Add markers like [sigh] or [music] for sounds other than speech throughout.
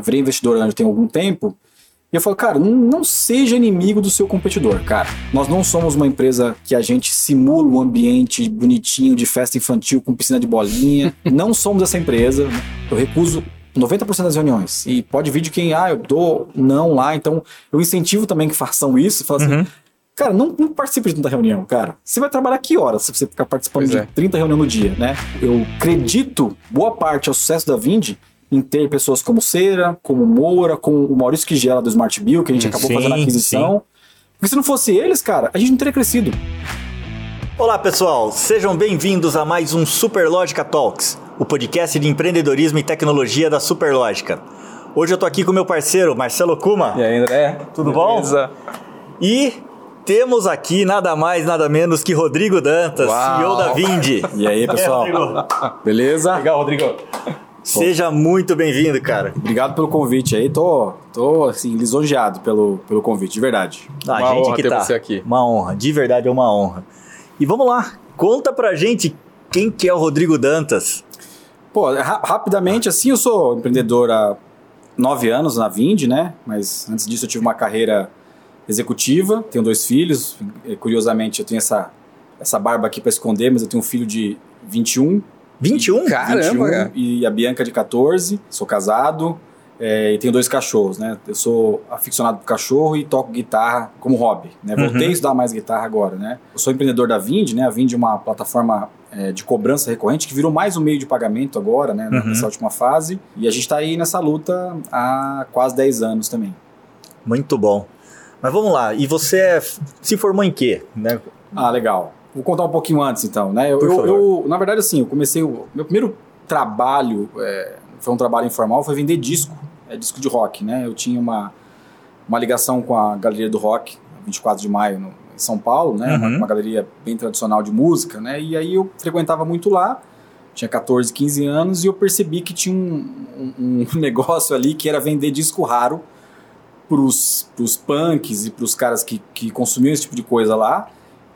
virei investidor anjo tem algum tempo, e eu falo, cara, não, seja inimigo do seu competidor, cara. Nós não somos uma empresa que a gente simula um ambiente bonitinho de festa infantil com piscina de bolinha. não somos essa empresa. Eu recuso 90% das reuniões. E pode vir de quem, ah, eu dou não lá. Então, eu incentivo também que façam isso. Fala assim, uhum. cara, não, não participe de tanta reunião, cara. Você vai trabalhar que horas se você ficar participando pois de é. 30 reuniões no dia, né? Eu acredito, boa parte ao sucesso da Vind em ter pessoas como Cera, como Moura, como o Maurício Quigela do Smart Bill, que a gente sim, acabou fazendo a aquisição. Sim. Porque se não fosse eles, cara, a gente não teria crescido. Olá, pessoal. Sejam bem-vindos a mais um Superlógica Talks, o podcast de empreendedorismo e tecnologia da Superlógica. Hoje eu tô aqui com meu parceiro, Marcelo Kuma. E aí, André? Tudo Beleza. bom? E temos aqui nada mais, nada menos que Rodrigo Dantas, Uau. CEO da Vindi. E aí, [laughs] pessoal? Beleza? Legal, Rodrigo. Seja muito bem-vindo, cara. Obrigado pelo convite aí. Tô, tô assim, lisonjeado pelo, pelo convite, de verdade. Ah, uma gente honra que ter tá. você aqui. Uma honra, de verdade é uma honra. E vamos lá, conta pra gente quem que é o Rodrigo Dantas. Pô, ra rapidamente, assim, eu sou empreendedor há nove anos na Vind, né? Mas antes disso eu tive uma carreira executiva, tenho dois filhos. Curiosamente, eu tenho essa, essa barba aqui para esconder, mas eu tenho um filho de 21 21? Caramba, 21, cara. E a Bianca de 14, sou casado é, e tenho dois cachorros, né? Eu sou aficionado por cachorro e toco guitarra como hobby, né? Voltei uhum. a estudar mais guitarra agora, né? Eu sou empreendedor da Vind, né? A Vind é uma plataforma é, de cobrança recorrente que virou mais um meio de pagamento agora, né? Uhum. Nessa última fase. E a gente está aí nessa luta há quase 10 anos também. Muito bom. Mas vamos lá, e você se formou em quê? Né? Ah, legal. Vou contar um pouquinho antes, então, né? Eu, eu, eu na verdade, assim, eu comecei. O meu primeiro trabalho, é, foi um trabalho informal, foi vender disco, é, disco de rock, né? Eu tinha uma, uma ligação com a Galeria do Rock, 24 de maio, no, em São Paulo, né? Uhum. Uma, uma, galeria bem tradicional de música, né? E aí eu frequentava muito lá, tinha 14, 15 anos, e eu percebi que tinha um, um, um [laughs] negócio ali que era vender disco raro pros, pros punks e pros caras que, que consumiam esse tipo de coisa lá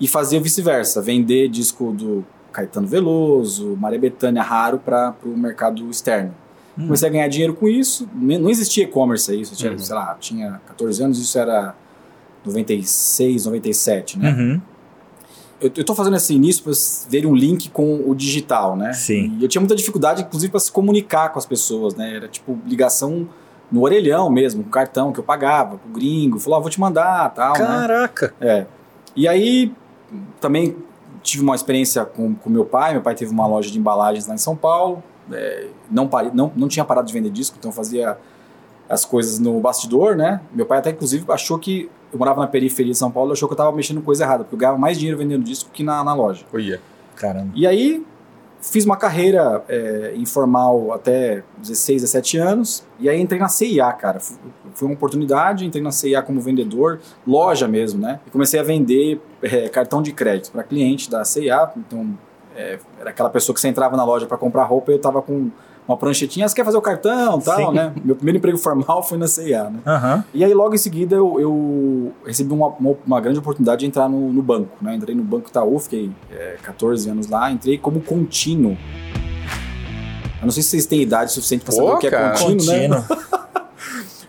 e fazia vice-versa, vender disco do Caetano Veloso, Maria Bethânia raro para o mercado externo. Hum. Comecei a ganhar dinheiro com isso, não existia e-commerce aí, isso tinha, uhum. sei lá, tinha 14 anos, isso era 96, 97, né? Uhum. Eu, eu tô fazendo esse início para ver um link com o digital, né? Sim. E eu tinha muita dificuldade, inclusive, para se comunicar com as pessoas, né? Era tipo ligação no orelhão mesmo, com cartão que eu pagava, pro gringo, falou, ah, vou te mandar, tal. Né? Caraca! Né? É. E aí também tive uma experiência com, com meu pai. Meu pai teve uma loja de embalagens lá em São Paulo. É, não, não, não tinha parado de vender disco, então fazia as coisas no bastidor, né? Meu pai até, inclusive, achou que... Eu morava na periferia de São Paulo, achou que eu estava mexendo coisa errada, porque eu ganhava mais dinheiro vendendo disco que na, na loja. Oia. Caramba. E aí, fiz uma carreira é, informal até 16, 17 anos, e aí entrei na CIA, cara. Foi uma oportunidade, entrei na CIA como vendedor, loja mesmo, né? E comecei a vender é, cartão de crédito para cliente da CIA. Então, é, era aquela pessoa que você entrava na loja para comprar roupa e eu tava com uma pranchetinha, você quer fazer o cartão tal, Sim. né? Meu primeiro emprego formal foi na CIA, né? Uhum. E aí logo em seguida eu, eu recebi uma, uma, uma, grande oportunidade de entrar no, no, banco, né? Entrei no Banco Itaú, fiquei é, 14 anos lá, entrei como contínuo. Eu não sei se vocês têm idade suficiente para saber o que é contínuo, contínuo. né? [laughs]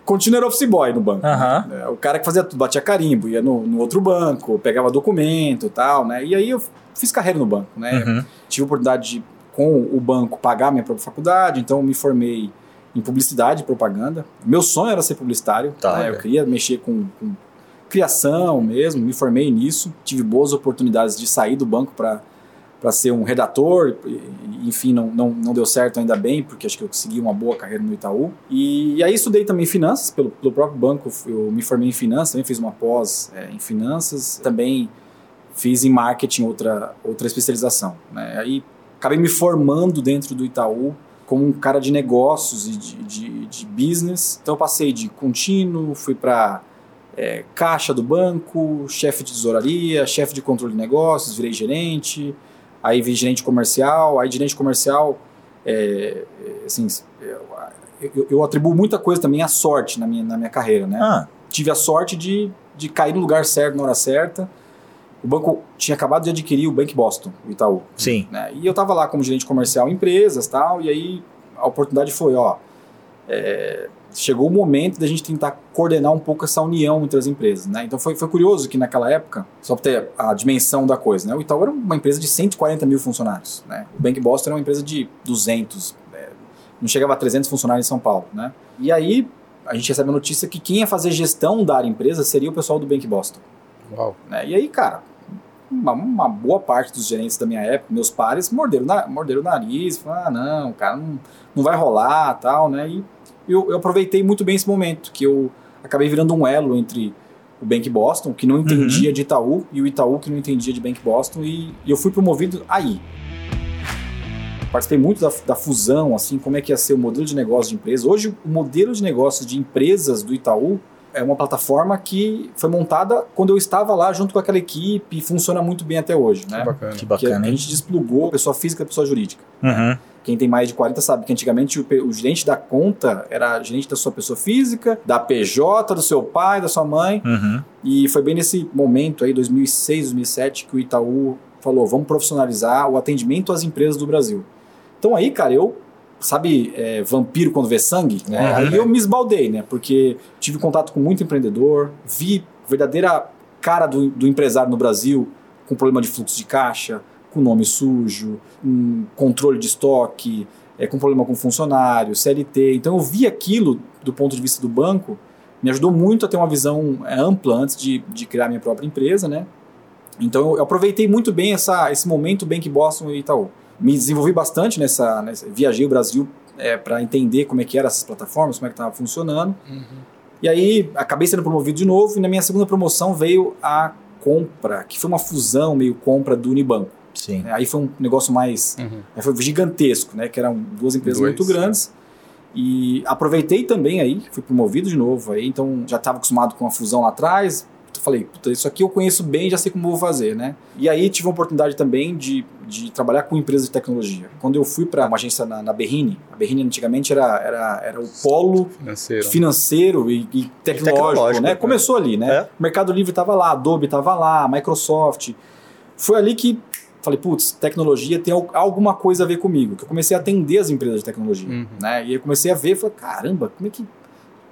Contínuo era office boy no banco. Uhum. Né? O cara que fazia tudo, batia carimbo, ia no, no outro banco, pegava documento e tal, né? E aí eu fiz carreira no banco, né? Uhum. Tive a oportunidade de, com o banco, pagar minha própria faculdade, então me formei em publicidade e propaganda. Meu sonho era ser publicitário, tá, né? Eu queria mexer com, com criação mesmo, me formei nisso. Tive boas oportunidades de sair do banco para para ser um redator, enfim, não, não, não deu certo ainda bem, porque acho que eu consegui uma boa carreira no Itaú. E, e aí estudei também finanças, pelo, pelo próprio banco, eu me formei em finanças, também fiz uma pós é, em finanças, também fiz em marketing outra, outra especialização. Né? Aí acabei me formando dentro do Itaú como um cara de negócios e de, de, de business. Então eu passei de contínuo, fui para é, caixa do banco, chefe de tesouraria, chefe de controle de negócios, virei gerente, aí vi gerente comercial, aí gerente comercial, é, assim, eu, eu, atribuo muita coisa também à sorte na minha, na minha carreira, né? Ah. Tive a sorte de, de cair no lugar certo na hora certa. O banco tinha acabado de adquirir o Bank Boston, o Itaú. Sim. Né? E eu estava lá como gerente comercial em empresas tal, e aí a oportunidade foi, ó, é, chegou o momento da gente tentar coordenar um pouco essa união entre as empresas, né? Então foi, foi curioso que naquela época, só para ter a dimensão da coisa, né? O Itaú era uma empresa de 140 mil funcionários, né? O Bank Boston era uma empresa de 200, é, não chegava a 300 funcionários em São Paulo, né? E aí a gente recebe a notícia que quem ia fazer gestão da área empresa seria o pessoal do Bank Boston. Uau. Né? E aí, cara, uma, uma, boa parte dos gerentes da minha época, meus pares, morderam, na, morderam o nariz, falaram, ah, não, cara, não, não vai rolar, tal, né? E eu, eu aproveitei muito bem esse momento, que eu acabei virando um elo entre o Bank Boston, que não entendia uhum. de Itaú, e o Itaú, que não entendia de Bank Boston, e, e eu fui promovido aí. Participei muito da, da, fusão, assim, como é que ia ser o modelo de negócio de empresa. Hoje, o modelo de negócio de empresas do Itaú é uma plataforma que foi montada quando eu estava lá junto com aquela equipe e funciona muito bem até hoje, né? Que bacana. Que bacana. Que a gente desplugou pessoa física e pessoa jurídica. Uhum. Quem tem mais de 40 sabe que antigamente o, o, gerente da conta era gerente da sua pessoa física, da PJ, do seu pai, da sua mãe. Uhum. E foi bem nesse momento aí, 2006, 2007, que o Itaú falou: vamos profissionalizar o atendimento às empresas do Brasil. Então aí, cara, eu sabe, é, vampiro quando vê sangue? Né? Uhum. Aí eu me esbaldei, né? Porque tive contato com muito empreendedor, vi verdadeira cara do, do empresário no Brasil com problema de fluxo de caixa, com nome sujo, um controle de estoque, é, com problema com funcionário, CLT. Então eu vi aquilo do ponto de vista do banco, me ajudou muito a ter uma visão é, ampla antes de, de criar minha própria empresa, né? Então eu aproveitei muito bem essa, esse momento Bank Boston e Itaú. Me desenvolvi bastante nessa, nessa viajei o Brasil é, para entender como é que eram essas plataformas, como é que estava funcionando. Uhum. E aí acabei sendo promovido de novo e na minha segunda promoção veio a compra, que foi uma fusão meio compra do Unibanco. Sim. Aí foi um negócio mais. Uhum. foi gigantesco, né? Que eram duas empresas Dois, muito grandes. É. E aproveitei também aí, fui promovido de novo aí, então já estava acostumado com a fusão lá atrás. Falei, puta, isso aqui eu conheço bem, já sei como vou fazer, né? E aí tive a oportunidade também de, de trabalhar com empresas de tecnologia. Quando eu fui para uma agência na, na Berrine, a Berrine antigamente era, era, era o polo financeiro, financeiro e, e, tecnológico, e tecnológico, né? Começou ali, né? É. O Mercado Livre estava lá, Adobe estava lá, Microsoft. Foi ali que falei, putz, tecnologia tem alguma coisa a ver comigo. Que eu comecei a atender as empresas de tecnologia, uhum. né? E eu comecei a ver, falei, caramba, como é que...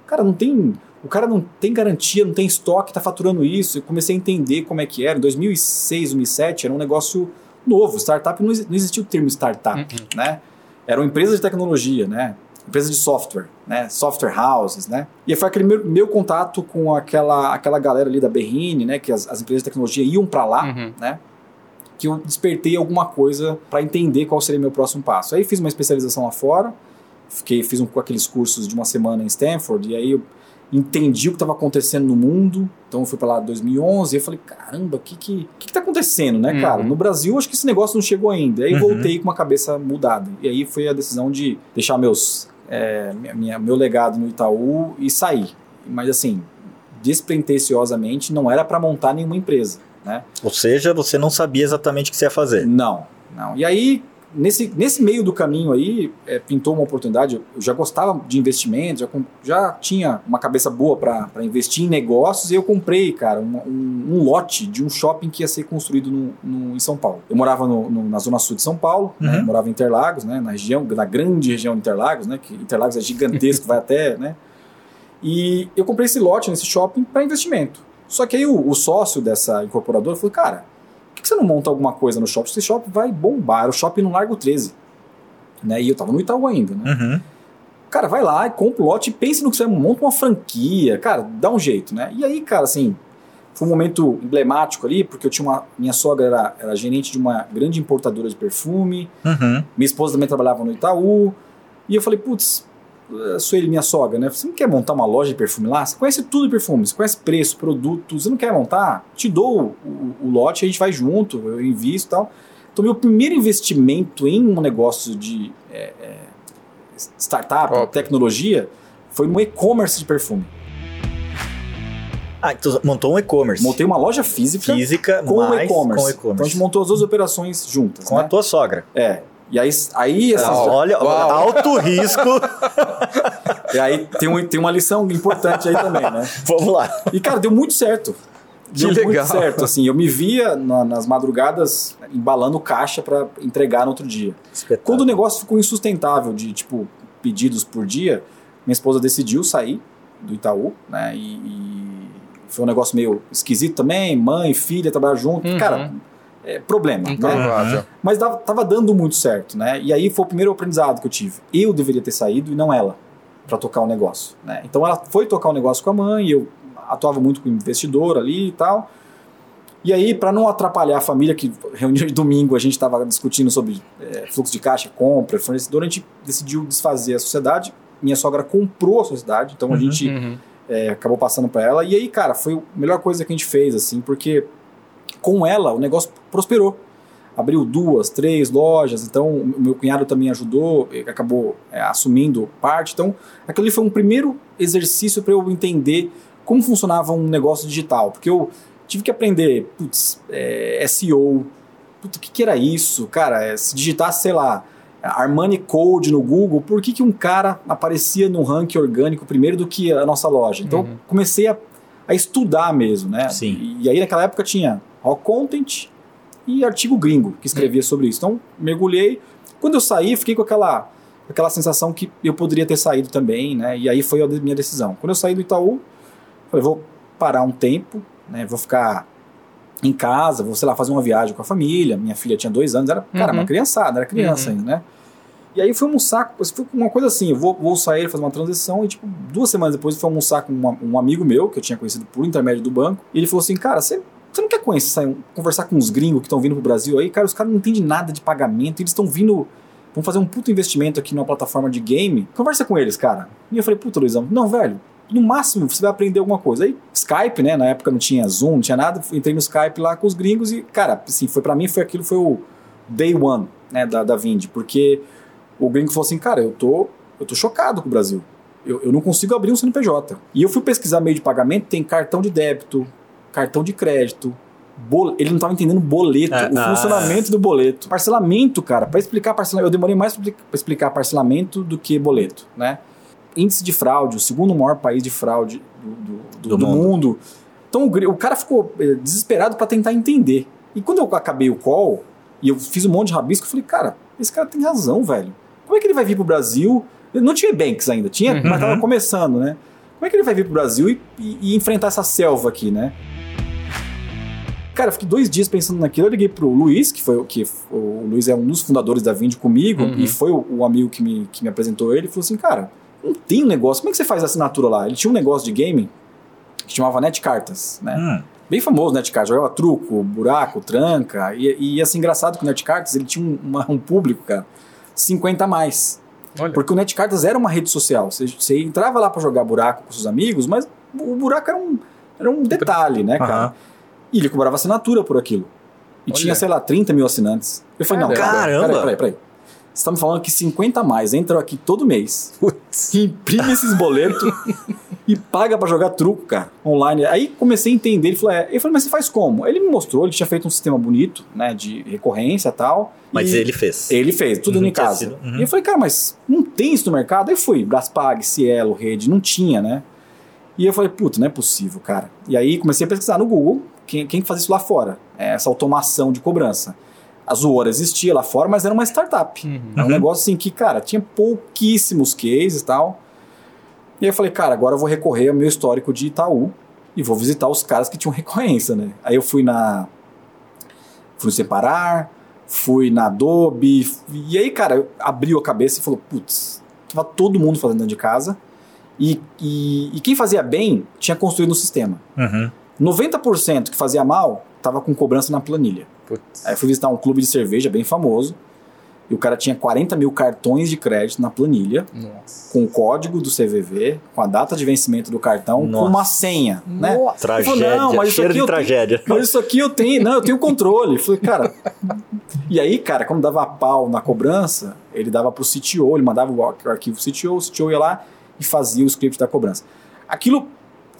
Cara, não tem... O cara não tem garantia, não tem estoque, tá faturando isso. Eu comecei a entender como é que era. Em 2006, 2007, era um negócio novo. Startup, não existia o termo startup, uhum. né? Eram empresas de tecnologia, né? Empresas de software, né? Software houses, né? E foi aquele meu, meu contato com aquela, aquela galera ali da Berrine, né? Que as, as empresas de tecnologia iam para lá, uhum. né? que eu despertei alguma coisa para entender qual seria meu próximo passo. Aí fiz uma especialização lá fora, fiquei, fiz um, aqueles cursos de uma semana em Stanford, e aí eu entendi o que estava acontecendo no mundo. Então eu fui para lá em 2011 e eu falei, caramba, o que que, que que tá acontecendo, né, cara? Uhum. No Brasil acho que esse negócio não chegou ainda. Aí Uhum. voltei com uma cabeça mudada. E aí foi a decisão de deixar meus é, minha, minha- meu legado no Itaú e sair. Mas assim, despretensiosamente não era para montar nenhuma empresa, né? Ou seja, você não sabia exatamente o que você ia fazer. Não, não. E aí, nesse, nesse meio do caminho aí, é, pintou uma oportunidade. Eu já gostava de investimentos, já, já tinha uma cabeça boa para investir em negócios e eu comprei, cara, um, um- um lote de um shopping que ia ser construído no, no- em São Paulo. Eu morava no- no- na zona sul de São Paulo, né, Uhum. morava em Interlagos, né, na região, na grande região de Interlagos, né, que Interlagos é gigantesco, [laughs] vai até, né. E eu comprei esse lote nesse shopping para investimento. Só que aí o, o sócio dessa incorporadora falou, cara, por que você não monta alguma coisa no shopping? Esse shopping vai bombar, o shopping no Largo 13. Né? E eu tava no Itaú ainda, né? Uhum. Cara, vai lá, compra o lote e pense no que você monta uma franquia, cara, dá um jeito, né? E aí, cara, assim, foi um momento emblemático ali, porque eu tinha uma. Minha sogra era, era gerente de uma grande importadora de perfume, Uhum. minha esposa também trabalhava no Itaú, e eu falei, putz, sou ele minha sogra, né? Você não quer montar uma loja de perfume lá? Você conhece tudo de perfume, você conhece preço, produto, você não quer montar? Te dou o, o, o lote, a gente vai junto, eu invisto e tal. Então, meu primeiro investimento em um negócio de é, é, startup, tecnologia, foi no e-commerce de perfume. Ah, então montou um e-commerce. Montei uma loja física, Física, com e-commerce. com então, a e-commerce. gente montou as duas operações juntas. Com né? a tua sogra. É. E aí, aí essas, Ah, olha, Uau. alto risco. [laughs] e aí tem, um, tem uma lição importante aí também, né? Vamos lá. E, cara, deu muito certo. Que Deu legal. muito certo, assim. Eu me via na- nas madrugadas embalando caixa para entregar no outro dia. Quando o negócio ficou insustentável de, tipo, pedidos por dia, minha esposa decidiu sair do Itaú, né? E, e foi um negócio meio esquisito também, mãe, filha, trabalhar junto. Uhum. Cara, é, problema. Né? Mas dava, tava dando muito certo, né? E aí foi o primeiro aprendizado que eu tive. Eu deveria ter saído e não ela para tocar o negócio, né? Então ela foi tocar o negócio com a mãe, eu atuava muito com investidor ali e tal. E aí, para não atrapalhar a família, que reunião de domingo a gente estava discutindo sobre é, fluxo de caixa, compra, fornecedor, a gente decidiu desfazer a sociedade. Minha sogra comprou a sociedade, então a uhum, gente uhum. É, acabou passando para ela. E aí, cara, foi a melhor coisa que a gente fez, assim, porque com ela o negócio prosperou. Abriu duas, três lojas, então o meu cunhado também ajudou, acabou é, assumindo parte. Então, aquele foi um primeiro exercício para eu entender como funcionava um negócio digital, porque eu tive que aprender, putz, é, SEO, putz, o que, que era isso? Cara, é, se digitar, sei lá, Armani Code no Google, por que, que um cara aparecia no ranking orgânico primeiro do que a nossa loja? Então, uhum. comecei a, a, estudar mesmo, né? Sim. E, e aí, naquela época, tinha Rock Content e artigo gringo que escrevia sobre isso. Então, mergulhei. Quando eu saí, fiquei com aquela, aquela sensação que eu poderia ter saído também, né? E aí foi a minha decisão. Quando eu saí do Itaú, falei, vou parar um tempo, né? Vou ficar em casa, vou, sei lá, fazer uma viagem com a família. Minha filha tinha dois anos, era, cara, uhum. uma criançada, era criança uhum. ainda, né? E aí fui almoçar, foi uma coisa assim, eu vou, vou sair, fazer uma transição, e tipo, duas semanas depois eu fui almoçar com uma, um amigo meu, que eu tinha conhecido por intermédio do banco, e ele falou assim, cara, você, você não quer conhecer, conversar com os gringos que estão vindo pro Brasil aí? Cara, os caras não entendem nada de pagamento, eles estão vindo, vão fazer um puto investimento aqui numa plataforma de game, conversa com eles, cara. E eu falei, puta, Luizão, não, velho, no máximo você vai aprender alguma coisa. Aí, Skype, né? Na época não tinha Zoom, não tinha nada. Entrei no Skype lá com os gringos e, cara, assim, foi para mim, foi aquilo, foi o day one, né, da, da Vind. Porque o gringo falou assim, cara, eu tô, eu tô chocado com o Brasil. Eu, eu não consigo abrir um CNPJ. E eu fui pesquisar meio de pagamento, tem cartão de débito, cartão de crédito, ele não estava entendendo boleto, é, o não. funcionamento do boleto. Parcelamento, cara, para explicar parcelamento, eu demorei mais para explicar parcelamento do que boleto, né? índice de fraude, o segundo maior país de fraude do, do, do, do mundo. mundo. Então o, o, cara ficou eh, desesperado para tentar entender. E quando eu acabei o call e eu fiz um monte de rabisco, eu falei, cara, esse cara tem razão, velho. Como é que ele vai vir pro Brasil? Não tinha banks ainda, tinha, uhum. mas tava começando, né? Como é que ele vai vir pro Brasil e, e, e enfrentar essa selva aqui, né? Cara, eu fiquei dois dias pensando naquilo. Eu liguei pro Luiz, que foi que o Luiz é um dos fundadores da Vind comigo, uhum. e foi o, o, amigo que me, que me apresentou ele. Ele falou assim: Cara, não tem um negócio. Como é que você faz a assinatura lá? Ele tinha um negócio de game que chamava Netcartas, né? Hum. Bem famoso Netcartas, jogava truco, buraco, tranca. E, e assim, engraçado que o Netcartas ele tinha um, uma, um público, cara, 50 a mais. Olha. Porque o Netcartas era uma rede social. Você, você entrava lá para jogar buraco com seus amigos, mas o buraco era um, era um detalhe, né, cara? Uhum. E ele cobrava assinatura por aquilo. E Olha. tinha, sei lá, 30 mil assinantes. Eu falei, não, caramba! Peraí, peraí, peraí. Você está me falando que 50 a mais entram aqui todo mês, Putz. imprime esses boletos [laughs] e paga para jogar truco, cara, online. Aí comecei a entender, ele falou, é. eu falei, mas você faz como? Ele me mostrou, ele tinha feito um sistema bonito, né, de recorrência e tal. Mas ele fez. Ele fez, tudo uhum, em casa. Uhum. E eu falei, cara, mas não tem isso no mercado? Aí fui, Braspag, Cielo, Rede, não tinha, né? E eu falei, puta, não é possível, cara. E aí comecei a pesquisar no Google, quem, quem faz isso lá fora? É essa automação de cobrança. A Zoora existia lá fora, mas era uma startup. Uhum. Era um negócio assim que, cara, tinha pouquíssimos cases e tal. E aí eu falei, cara, agora eu vou recorrer ao meu histórico de Itaú e vou visitar os caras que tinham recorrência, né? Aí eu fui na. Fui no Separar, fui na Adobe. E aí, cara, abriu a cabeça e falou: putz, tava todo mundo fazendo dentro de casa. E, e, e quem fazia bem tinha construído no sistema. Uhum. 90% que fazia mal tava com cobrança na planilha. Putz. Aí fui visitar um clube de cerveja bem famoso. E o cara tinha 40 mil cartões de crédito na planilha, Nossa. com o código do CVV, com a data de vencimento do cartão, Nossa. com uma senha, né? Tragédia, falei, não, mas isso aqui de tragédia. Tenho, [laughs] mas isso aqui eu tenho, não, eu tenho controle. Falei, cara... e aí, cara, quando dava pau na cobrança, ele dava pro CTO, ele mandava o arquivo CTO, o CTO ia lá e fazia o script da cobrança. Aquilo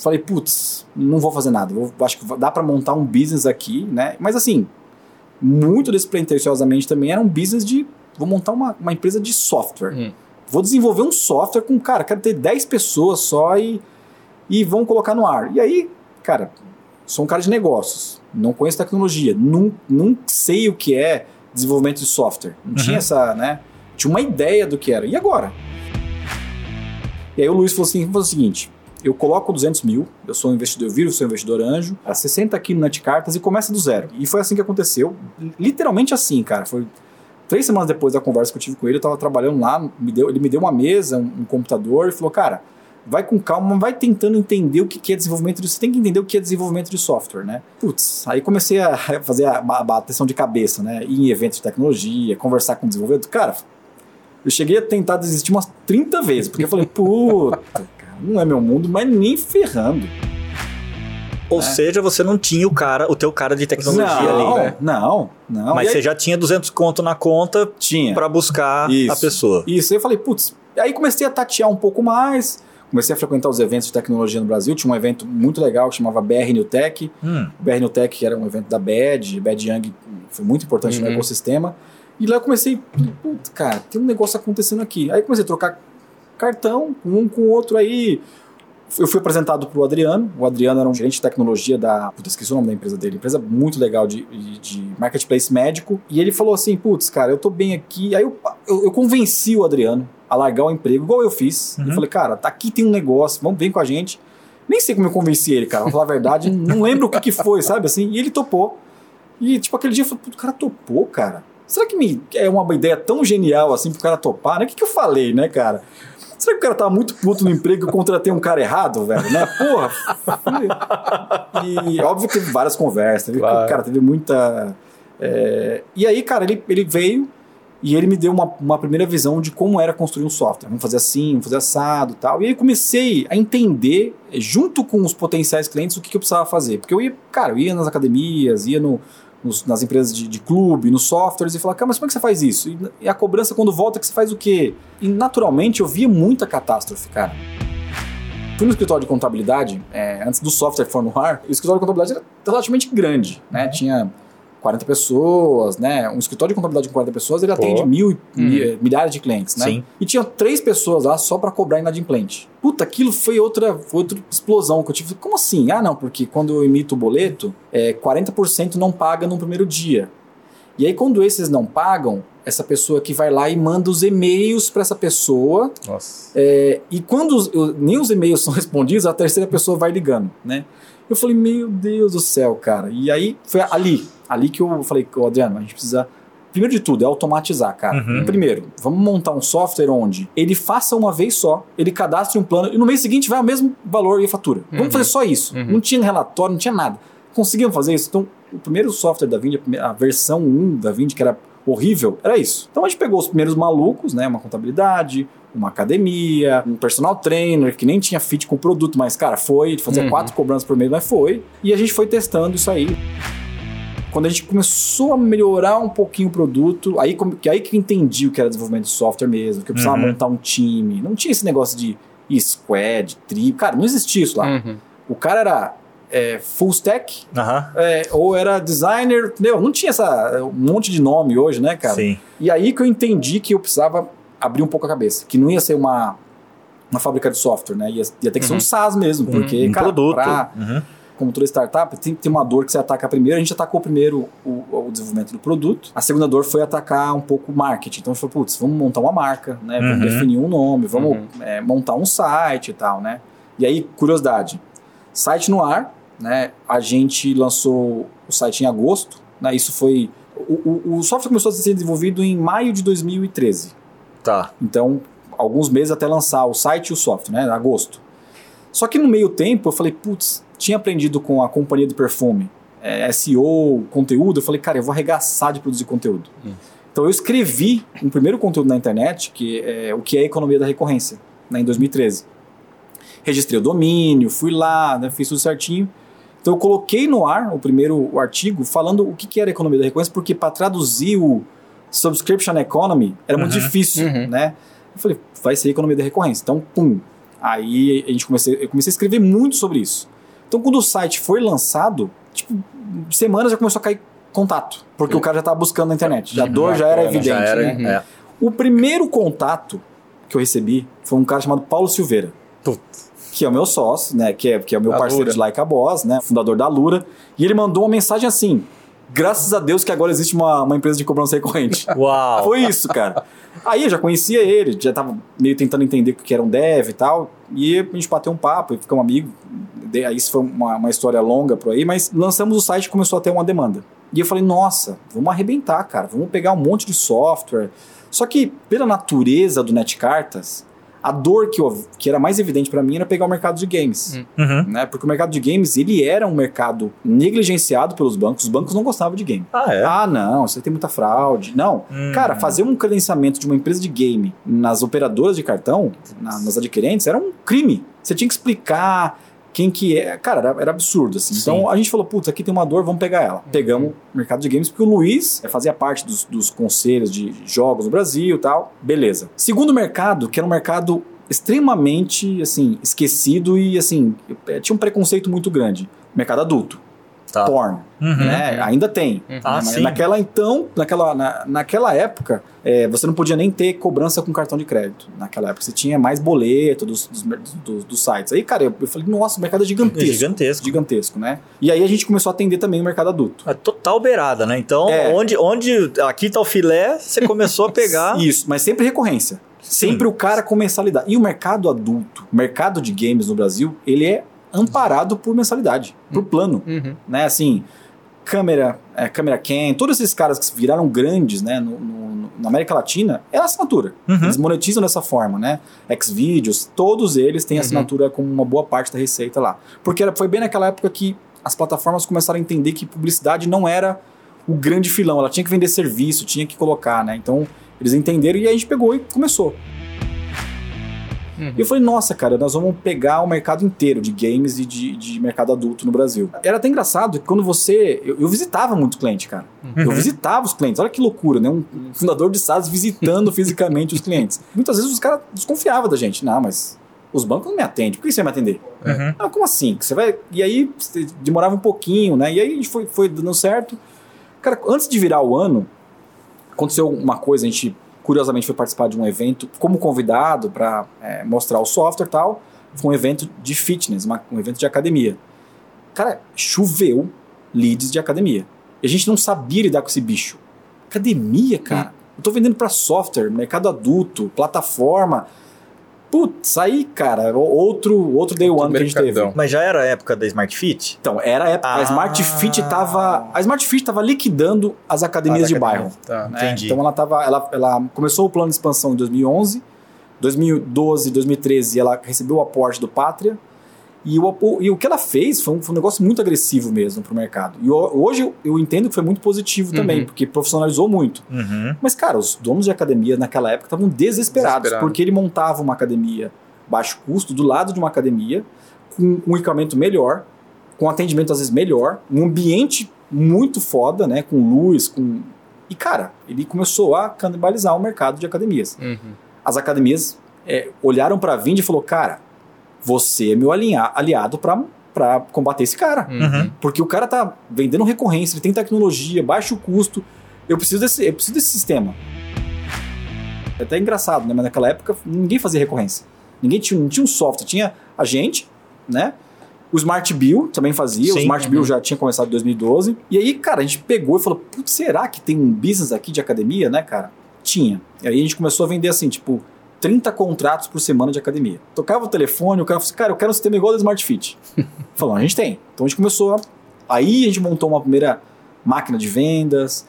falei, putz, não vou fazer nada. Vou, acho que dá para montar um business aqui, né? Mas assim, muito despretensiosamente também era um business de vou montar uma, uma empresa de software. Hum. Vou desenvolver um software com, cara, quero ter 10 pessoas só e, e vão colocar no ar. E aí, cara, sou um cara de negócios, não conheço tecnologia, não, não sei o que é desenvolvimento de software. Não uhum. tinha essa, né? Tinha uma ideia do que era. E agora? E aí o Luiz falou assim: vamos fazer o seguinte. Eu coloco 200 mil, eu sou um investidor, eu viro, sou investidor anjo, a 60 aqui no Netcartas e começa do zero. E foi assim que aconteceu, literalmente assim, cara. Foi três semanas depois da conversa que eu tive com ele, eu tava trabalhando lá, me deu, ele me deu uma mesa, um, um computador e falou, cara, vai com calma, vai tentando entender o que é desenvolvimento de, você tem que entender o que é desenvolvimento de software, né? Putz, aí comecei a [laughs] fazer a, a, a de cabeça, né? Ir em eventos de tecnologia, conversar com desenvolvedor. Cara, eu cheguei a tentar desistir umas 30 vezes, porque eu falei, [laughs] puta, não é meu mundo, mas nem ferrando. Ou é. seja, você não tinha o cara, o teu cara de tecnologia não, ali, né? Não, não. Mas e você aí... já tinha 200 conto na conta tinha para buscar Isso. a pessoa. Isso, aí eu falei, putz, aí comecei a tatear um pouco mais, comecei a frequentar os eventos de tecnologia no Brasil. Tinha um evento muito legal que chamava BR New Tech. Hum. O BR New Tech que era um evento da BAD, BAD Young foi muito importante uhum. no ecossistema. E lá eu comecei, putz, cara, tem um negócio acontecendo aqui. Aí comecei a trocar cartão, um com o outro aí. Eu fui apresentado para o Adriano. O Adriano era um gerente de tecnologia da. Putz, esqueci o nome da empresa dele. Empresa muito legal de, de, de marketplace médico. E ele falou assim: Putz, cara, eu tô bem aqui. Aí eu, eu, eu convenci o Adriano a largar o emprego, igual eu fiz. Uhum. Eu falei, cara, tá aqui tem um negócio, vamos, vem com a gente. Nem sei como eu convenci ele, cara. Vou falar a verdade, [laughs] não lembro o que, que foi, sabe assim? E ele topou. E, tipo, aquele dia eu falei, o cara topou, cara. Será que me é uma ideia tão genial assim pro cara topar, né? O que, que eu falei, né, cara? Será que o cara tava muito puto no emprego e eu contratei um cara errado, velho? Né? Porra! E óbvio que teve várias conversas, claro. cara, teve muita. É... E aí, cara, ele, ele veio e ele me deu uma, uma primeira visão de como era construir um software. Vamos fazer assim, vamos fazer assado tal. E aí comecei a entender, junto com os potenciais clientes, o que, que eu precisava fazer. Porque eu ia, cara, eu ia nas academias, ia no, nos, nas empresas de, de, clube, nos softwares, e falar, cara, mas como é que você faz isso? E, e a cobrança, quando volta, que você faz o quê? E naturalmente eu via muita catástrofe, cara. Fui no escritório de contabilidade, é, antes do software for no ar, o escritório de contabilidade era relativamente grande, né? Uhum. Tinha 40 pessoas, né? Um escritório de contabilidade com 40 pessoas, ele Pô. atende mil, hum. milhares de clientes, né? Sim. E tinha três pessoas lá só para cobrar inadimplente. Puta, aquilo foi outra, outra explosão que eu tive. Como assim? Ah, não, porque quando eu emito o boleto, é, 40% não paga no primeiro dia. E aí, quando esses não pagam, essa pessoa que vai lá e manda os e-mails para essa pessoa. Nossa. É, e quando os, nem os e-mails são [laughs] respondidos, a terceira pessoa vai ligando, né? Eu falei, meu Deus do céu, cara. E aí foi ali, ali que eu falei, oh, Adriano, a gente precisa. Primeiro de tudo, é automatizar, cara. Uhum. Primeiro, vamos montar um software onde ele faça uma vez só, ele cadastre um plano e no mês seguinte vai ao mesmo valor e a fatura. Uhum. Vamos fazer só isso. Uhum. Não tinha relatório, não tinha nada. Conseguimos fazer isso. Então, o primeiro software da Vind, a versão 1 da Vind, que era horrível, era isso. Então a gente pegou os primeiros malucos, né? Uma contabilidade, uma academia, um personal trainer que nem tinha fit com o produto, mas, cara, foi, fazia uhum. quatro cobranças por mês, mas foi. E a gente foi testando isso aí. Quando a gente começou a melhorar um pouquinho o produto, aí que, aí que eu entendi o que era desenvolvimento de software mesmo, que eu precisava uhum. montar um time. Não tinha esse negócio de squad, tri. Cara, não existia isso lá. Uhum. O cara era é, full stack, uhum. é, ou era designer, entendeu? Não tinha essa, um monte de nome hoje, né, cara? Sim. E aí que eu entendi que eu precisava abrir um pouco a cabeça, que não ia ser uma, uma fábrica de software, né? Ia, ia ter que uhum. ser um uhum. SaaS mesmo, porque, um cara, produto. Pra, uhum. Como toda startup, tem, tem uma dor que você ataca primeiro. A gente atacou primeiro o, o, desenvolvimento do produto. A segunda dor foi atacar um pouco o marketing. Então a gente falou, putz, vamos montar uma marca, né? Vamos uhum. definir um nome, vamos uhum. é, montar um site e tal, né? E aí, curiosidade, site no ar, né? A gente lançou o site em agosto, né? Isso foi... O, o, o software começou a ser desenvolvido em maio de 2013. Tá. Então, alguns meses até lançar o site e o software, né? Agosto. Só que no meio tempo eu falei, putz, tinha aprendido com a companhia do perfume, é, SEO, conteúdo. Eu falei, cara, eu vou arregaçar de produzir conteúdo. Hum. Então eu escrevi um primeiro conteúdo na internet, que é o que é a economia da recorrência, né, em 2013. Registrei o domínio, fui lá, né, fiz tudo certinho. Então eu coloquei no ar o primeiro artigo falando o que era a economia da recorrência, porque para traduzir o subscription economy era uhum, muito difícil, uhum. né? Eu falei, vai ser economia da recorrência. Então, pum. Aí a gente comecei, eu comecei a escrever muito sobre isso. Então, quando o site foi lançado, tipo, semanas já começou a cair contato, porque o cara já estava buscando na internet. Já a dor já era evidente, já era, né? É. O primeiro contato que eu recebi foi um cara chamado Paulo Silveira. Putz. Que é o meu sócio, né? Que é, que é o meu parceiro Lura. de Like a Boss, né? Fundador da Lura. E ele mandou uma mensagem assim: Graças a Deus que agora existe uma, uma empresa de cobrança recorrente. [laughs] Uau! Foi isso, cara. Aí eu já conhecia ele, já tava meio tentando entender o que era um dev e tal. E a gente bateu um papo e ficamos amigos. Aí isso foi uma, uma história longa por aí, mas lançamos o site e começou a ter uma demanda. E eu falei, nossa, vamos arrebentar, cara. Vamos pegar um monte de software. Só que, pela natureza do Netcartas, a dor que, eu, que era mais evidente para mim era pegar o mercado de games. Uhum. Né? Porque o mercado de games, ele era um mercado negligenciado pelos bancos. Os bancos não gostavam de game. Ah, é? Ah, não, você tem muita fraude. Não. Hum. Cara, fazer um credenciamento de uma empresa de game nas operadoras de cartão, na- nas adquirentes, era um crime. Você tinha que explicar quem que é. Cara, era, era absurdo, assim. Sim. Então a gente falou, putz, aqui tem uma dor, vamos pegar ela. Pegamos o mercado de games, porque o Luiz eh, fazia parte dos, dos conselhos de jogos no Brasil e tal. Beleza. Segundo mercado, que era um mercado extremamente, assim, esquecido e, assim, eh, tinha um preconceito muito grande. Mercado adulto. Tá. Porn. Uhum. Né? Ainda tem. Uhum. Ah, Mas sim. Naquela então, naquela, na, naquela época, é, você não podia nem ter cobrança com cartão de crédito. Naquela época você tinha mais boleto dos, dos, dos- dos sites. Aí, cara, eu, eu falei, nossa, o mercado é É gigantesco. gigantesco. Gigantesco, né? E aí a gente começou a atender também o mercado adulto. É total beirada, né? Então, É. onde, onde aqui tá o filé, você começou a [laughs] pegar. Isso, mas sempre recorrência. Sempre o cara com mensalidade. E o mercado adulto, o mercado de games no Brasil, ele é amparado por mensalidade, por plano. Uhum. né? Assim, câmera, é, câmera Cam, todos esses caras que viraram grandes, né, no, no- na América Latina, é assinatura. Uhum. Eles monetizam dessa forma, né? Xvideos, todos eles têm Uhum. assinatura como uma boa parte da receita lá. Porque era- foi bem naquela época que as plataformas começaram a entender que publicidade não era o grande filão, ela tinha que vender serviço, tinha que colocar, né? Então, eles entenderam e aí a gente pegou e começou. Uhum. E eu falei, nossa, cara, nós vamos pegar o mercado inteiro de games e de, de mercado adulto no Brasil. Era até engraçado que quando você. Eu, eu visitava muito cliente, cara. Eu Uhum. visitava os clientes. Olha que loucura, né? Um um fundador de SaaS visitando [laughs] fisicamente os clientes. Muitas vezes os caras desconfiavam da gente. Não, mas os bancos não me atendem. Por que você vai me atender? Uhum. Ah, como assim? Você vai. E aí você demorava um pouquinho, né? E aí a gente foi, foi dando certo. Cara, antes de virar o ano, aconteceu uma coisa, a gente curiosamente foi participar de um evento como convidado para mostrar o software e tal. Foi um evento de fitness, uma- um evento de academia. Cara, choveu leads de academia. E a gente não sabia lidar com esse bicho. Academia, cara. Eu tô vendendo para software, mercado adulto, plataforma. Putz, aí, cara, outro, outro day one que a gente teve. mercadão. Mas já era a época da Smart Fit? Então, era a época. Ah. A Smart Fit tava. A Smart Fit tava liquidando as academias Ah, de bairro. Tá. né? Entendi. Então ela tava. Ela, ela começou o plano de expansão em 2011. 2012, 2013, ela recebeu o aporte do Pátria. E o, e o que ela fez foi um, foi um negócio muito agressivo mesmo pro mercado. E ho- hoje eu, eu entendo que foi muito positivo também, Uhum. porque profissionalizou muito. Uhum. Mas, cara, os donos de academia naquela época estavam desesperados, Desesperado. porque ele montava uma academia baixo custo do lado de uma academia, com um equipamento melhor, com atendimento às vezes melhor, um ambiente muito foda, né? Com luz, com. E, cara, ele começou a canibalizar o mercado de academias. Uhum. As academias é, olharam pra Vind e falou, cara, você é meu aliado pra, pra combater esse cara. Uhum. Porque o cara tá vendendo recorrência, ele tem tecnologia, baixo custo. Eu preciso desse, eu preciso desse sistema. É até engraçado, né? Mas naquela época ninguém fazia recorrência. Ninguém tinha, não tinha um software, tinha a gente, né? O Smart Bill também fazia, o Sim, Smart Bill já tinha começado em 2012. E aí, cara, a gente pegou e falou: Putz, será que tem um business aqui de academia, né, cara? Tinha. E aí a gente começou a vender assim, tipo, 30 contratos por semana de academia. Tocava o telefone, o cara falou assim, cara, eu quero um sistema igual ao da Smart Fit. [laughs] Falou, a gente tem. Então a gente começou a... Aí a gente montou uma primeira máquina de vendas,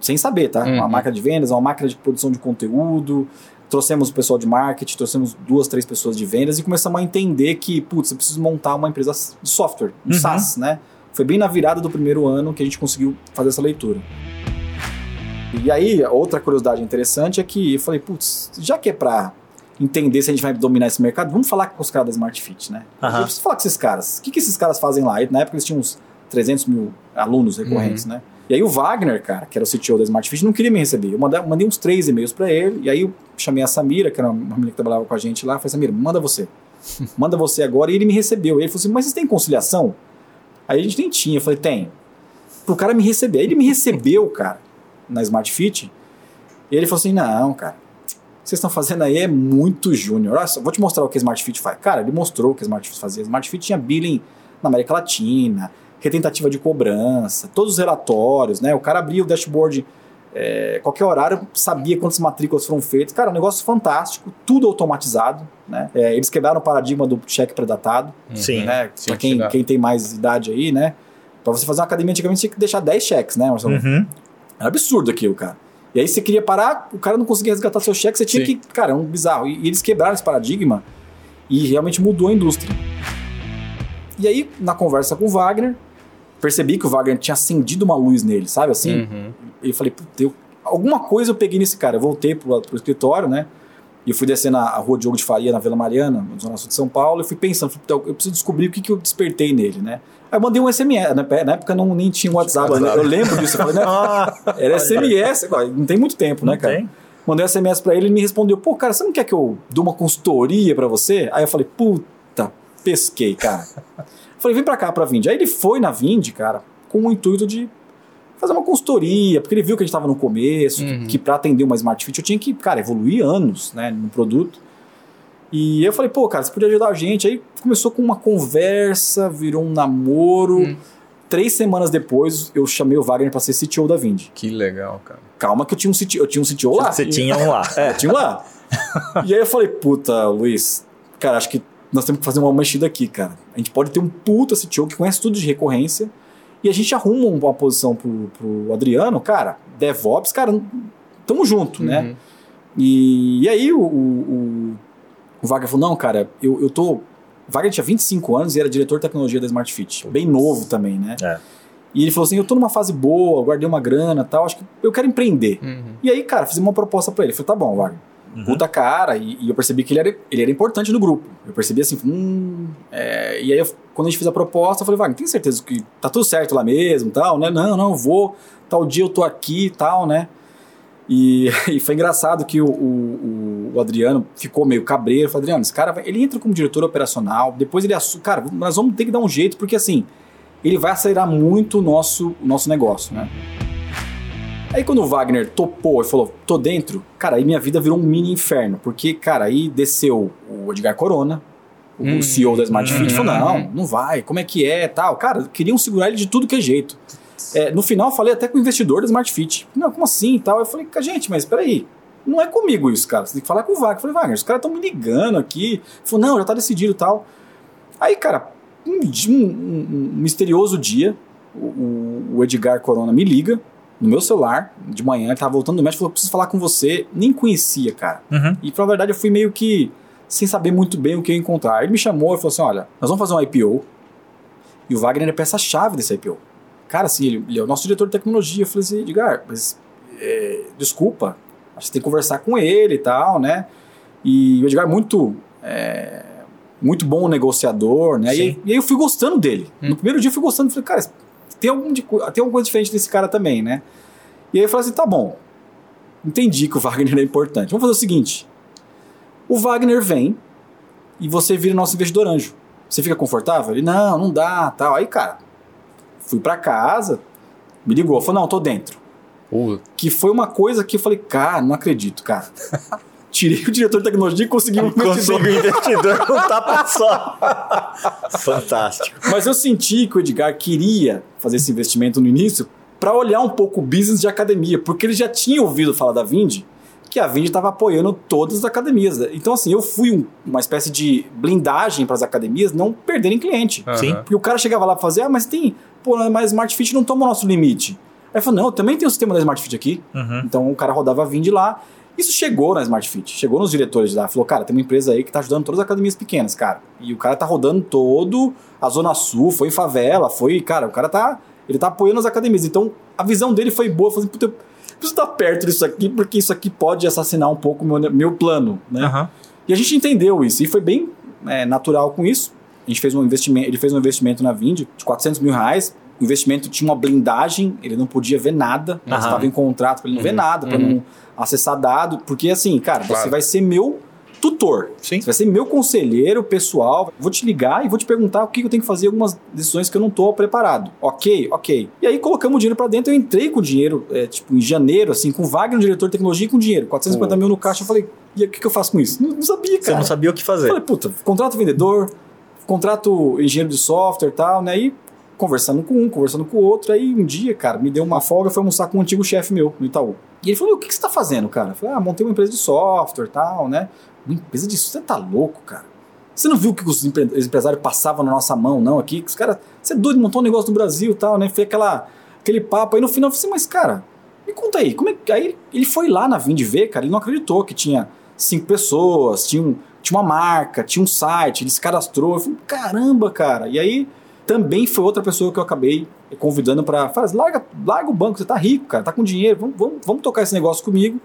sem saber, tá? Uma Uhum. máquina de vendas, uma máquina de produção de conteúdo, trouxemos o pessoal de marketing, trouxemos duas, três pessoas de vendas e começamos a entender que, putz, eu preciso montar uma empresa de software, um Uhum. SaaS, né? Foi bem na virada do primeiro ano que a gente conseguiu fazer essa leitura. E aí, outra curiosidade interessante é que eu falei, putz, já que é pra entender se a gente vai dominar esse mercado, vamos falar com os caras da Smart Fit, né? Aham. Eu preciso falar com esses caras. O que, que esses caras fazem lá? E na época eles tinham uns 300 mil alunos recorrentes, né? E aí o Wagner, cara, que era o CTO da Smart Fit, não queria me receber. Eu mandei, mandei uns três e-mails pra ele, e aí eu chamei a Samira, que era uma menina que trabalhava com a gente lá, falei, Samira, manda você. [laughs] Manda você agora. E ele me recebeu. E ele falou assim, mas vocês têm conciliação? Aí a gente nem tinha. Eu falei, tem. Pro cara me receber. Aí ele me recebeu, cara, na Smart Fit. E ele falou assim, não, cara, o que vocês estão fazendo aí é muito júnior. Olha só, vou te mostrar o que a Smart Fit faz. Cara, ele mostrou o que a Smart Fit fazia. A Smart Fit tinha billing na América Latina, retentativa de cobrança, todos os relatórios, né? O cara abria o dashboard é, qualquer horário, sabia quantas matrículas foram feitas. Cara, um negócio fantástico, tudo automatizado, né? É, eles quebraram o paradigma do cheque predatado. Sim. Né? Pra quem, quem tem mais idade aí, né? Pra você fazer uma academia antigamente tinha que deixar 10 cheques, né, Marcelo? Uhum. Era absurdo aquilo, cara. E aí você queria parar, o cara não conseguia resgatar seu cheque, você tinha Sim. que. Cara, é um bizarro. E, e eles quebraram esse paradigma e realmente mudou a indústria. E aí, na conversa com o Wagner, percebi que o Wagner tinha acendido uma luz nele, sabe assim? Uhum. E eu falei, puta, eu- alguma coisa eu peguei nesse cara. Eu voltei pro, pro escritório, né? E eu fui descer na a rua Diogo de Faria, na Vila Mariana, na Zona Sul de São Paulo, e fui pensando, falei, eu preciso descobrir o que, que eu despertei nele, né? Aí eu mandei um SMS, né? na época não, nem tinha WhatsApp, né? eu lembro disso, eu falei, né? Ah, [laughs] Era SMS, não tem muito tempo, né, cara? tem? Mandei um SMS pra ele ele me respondeu: pô, cara, você não quer que eu dê uma consultoria pra você? Aí eu falei: puta, pesquei, cara. falei: vem pra cá pra Vind. Aí ele foi na Vind, cara, com o intuito de fazer uma consultoria, porque ele viu que a gente tava no começo, Uhum. que pra atender uma Smart Fit eu tinha que, cara, evoluir anos, né, no produto. E eu falei: pô, cara, você podia ajudar a gente. Aí começou com uma conversa, virou um namoro. Hum. Três semanas depois, eu chamei o Wagner pra ser CTO da Vind. Que legal, cara. Calma que eu tinha um CTO, eu tinha um CTO lá. Você tinha um lá. É, tinha um lá. [laughs] e aí eu falei, puta, Luiz, cara, acho que nós temos que fazer uma mexida aqui, cara. A gente pode ter um puta CTO que conhece tudo de recorrência e a gente arruma uma posição pro, pro Adriano, cara, DevOps, cara, tamo junto, né? Uhum. E, e aí o, o, o, Wagner falou, não, cara, eu, eu tô... Wagner tinha 25 anos e era diretor de tecnologia da Smart Fit. Bem novo também, né? É. E ele falou assim, eu tô numa fase boa, guardei uma grana e tal, acho que eu quero empreender. Uhum. E aí, cara, fiz uma proposta pra ele. Eu falei, tá bom, Wagner. Puta cara, e, e eu percebi que ele era, ele era importante no grupo. Eu percebi assim, hum. é, e aí, eu- quando a gente fez a proposta, eu falei, Wagner, tem certeza que tá tudo certo lá mesmo tal, né? Não, não, vou, tal dia eu tô aqui e tal, né? E, [laughs] e foi engraçado que o, o, o Adriano ficou meio cabreiro. Falei, Adriano, esse cara, vai- ele entra como diretor operacional, depois ele assume. Cara, nós vamos ter que dar um jeito, porque assim, ele vai acelerar muito o nosso, o nosso negócio, né? Aí quando o Wagner topou e falou, tô dentro, cara, aí minha vida virou um mini inferno, porque, cara, aí desceu o Edgar Corona, o Hum. CEO da Smart Fit, falou, Uhum. não, não vai, como é que é, tal. Cara, queriam segurar ele de tudo que é jeito. É, no final, eu falei até com o investidor da Smart Fit. Não, como assim e tal? Eu falei, "Cara, gente, mas peraí, não é comigo isso, cara. Você tem que falar com o Wagner. Eu falei, Wagner, os caras estão me ligando aqui. Ele falou, não, já tá decidido e tal. Aí, cara, um, um- um- misterioso dia, o, o- o Edgar Corona me liga no meu celular, de manhã, ele tava voltando do médico, falou, preciso falar com você. Nem conhecia, cara. Uhum. E, pra verdade, eu fui meio que sem saber muito bem o que eu ia encontrar. Ele me chamou e falou assim, olha, nós vamos fazer um IPO, e o Wagner é peça-chave desse IPO. Cara, assim, ele, ele é o nosso diretor de tecnologia. Eu falei assim, Edgar, mas é, desculpa, acho que você tem que conversar com ele e tal, né? E o Edgar é muito, é, muito bom negociador, né? E, e aí eu fui gostando dele. Hum. No primeiro dia eu fui gostando, falei, cara, tem, algum de tem alguma coisa diferente desse cara também, né? E aí eu falei assim, tá bom, entendi que o Wagner é importante. Vamos fazer o seguinte, o Wagner vem e você vira nosso investidor anjo. Você fica confortável? Ele, não, não dá, tal. Aí, cara, fui pra casa, me ligou, falou, não, tô dentro. Que foi uma coisa que eu falei, cara, não acredito, cara. [laughs] Tirei o diretor de tecnologia e consegui um Conseguiu [laughs] investidor com um tapa só. [laughs] Fantástico. Mas eu senti que o Edgar queria fazer esse investimento no início para olhar um pouco o business de academia, porque ele já tinha ouvido falar da Vind, que a Vind estava apoiando todas as academias. Então, assim, eu fui um- uma espécie de blindagem para as academias não perderem cliente. aham. Sim. Porque o cara chegava lá para fazer, ah, mas tem, pô, mas Smart Fit não toma o nosso limite. Aí eu falei, não, eu também tenho o sistema da Smart Fit aqui. Uhum. Então o cara rodava a Vind lá. Isso chegou na Smart Fit, chegou nos diretores de lá, falou, cara, tem uma empresa aí que tá ajudando todas as academias pequenas, cara. E o cara tá rodando todo a Zona Sul, foi em favela, foi, cara, o cara tá, ele tá apoiando as academias. Então a visão dele foi boa, falando, puta, eu preciso estar perto disso aqui, porque isso aqui pode assassinar um pouco o meu, meu plano, né? Aham. E a gente entendeu isso, e foi bem é, natural com isso. A gente fez um investimento, ele fez um investimento na Vind de 400 mil reais. O investimento tinha uma blindagem, ele não podia ver nada, né? Aham. estava em contrato para ele não ver Uhum, nada, para uhum. não acessar dado, porque assim, cara, você Claro. vai ser meu tutor. Sim. Você vai ser meu conselheiro pessoal. Vou te ligar e vou te perguntar o que eu tenho que fazer, algumas decisões que eu não tô preparado. Ok, ok. E aí colocamos o dinheiro pra dentro. Eu entrei com o dinheiro, é, tipo, em janeiro, assim, com o Wagner, diretor de tecnologia, e com dinheiro. 450 mil no caixa. Eu falei, e o que, que eu faço com isso? Não, não sabia, Você cara. não sabia o que Eu fazer. falei, puta, contrato vendedor, contrato engenheiro de software e tal, né? E conversando com um, conversando com o outro. Aí um dia, cara, me deu uma folga, foi almoçar com um antigo chefe meu no Itaú. E ele falou: o que, que você tá fazendo, cara? Eu falei: ah, montei uma empresa de software tal, né? Uma empresa de software, você tá louco, cara. Você não viu o que os empresários passavam na nossa mão, não, aqui? Os caras, você é doido, montou um negócio no Brasil tal, né? Foi aquela, aquele papo. Aí no final eu falei assim, mas cara, me conta aí, como é que. Aí ele foi lá na Vind ver, cara, ele não acreditou que tinha cinco pessoas, tinha, um, tinha uma marca, tinha um site, ele se cadastrou. Eu falei, caramba, cara. E aí também foi outra pessoa que eu acabei convidando para falar, larga, larga o banco, você tá rico, cara, tá com dinheiro, vamos, vamos, vamos tocar esse negócio comigo.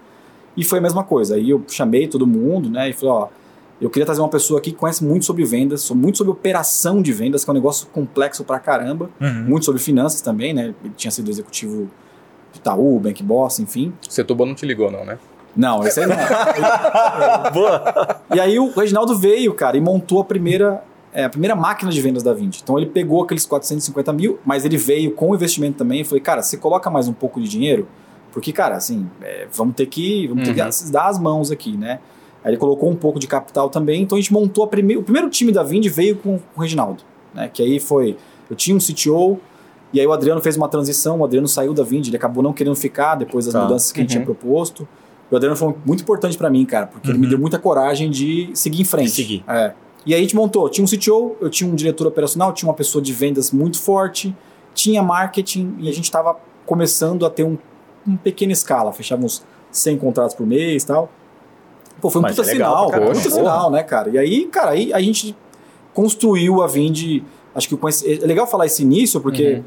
E foi a mesma coisa. Aí eu chamei todo mundo, né, e falei, ó eu queria trazer uma pessoa aqui que conhece muito sobre vendas, muito sobre operação de vendas, que é um negócio complexo pra caramba, uhum. muito sobre finanças também, né? Ele tinha sido executivo de Itaú, Bank Boss, enfim. O Setúbal não te ligou, não, né? Não, esse aí não. Boa. [laughs] E aí o Reginaldo veio, cara, e montou a primeira, é, a primeira máquina de vendas da Vind. Então ele pegou aqueles 450 mil, mas ele veio com o investimento também. Eu falei, cara, você coloca mais um pouco de dinheiro, porque, cara, assim, é, vamos ter que, vamos uhum. ter que dar as mãos aqui, né? Aí ele colocou um pouco de capital também, então a gente montou a prime... o primeiro time da Vind veio com, com o Reginaldo, né? Que aí foi, eu tinha um CTO, e aí o Adriano fez uma transição, o Adriano saiu da Vind, ele acabou não querendo ficar depois das tá. mudanças que uhum. a gente tinha uhum. proposto. O Adriano foi muito importante para mim, cara, porque uhum. ele me uhum. deu muita coragem de seguir em frente. Seguir. É. E aí a gente montou, tinha um CTO, eu tinha um diretor operacional, tinha uma pessoa de vendas muito forte, tinha marketing e a gente estava começando a ter um, uma pequena escala, fechávamos 100 contratos por mês e tal. Pô, foi um puta é legal, sinal, puta sinal, né, cara? E aí, cara, aí a gente construiu a Vind. Acho que é legal falar esse início, porque, uhum.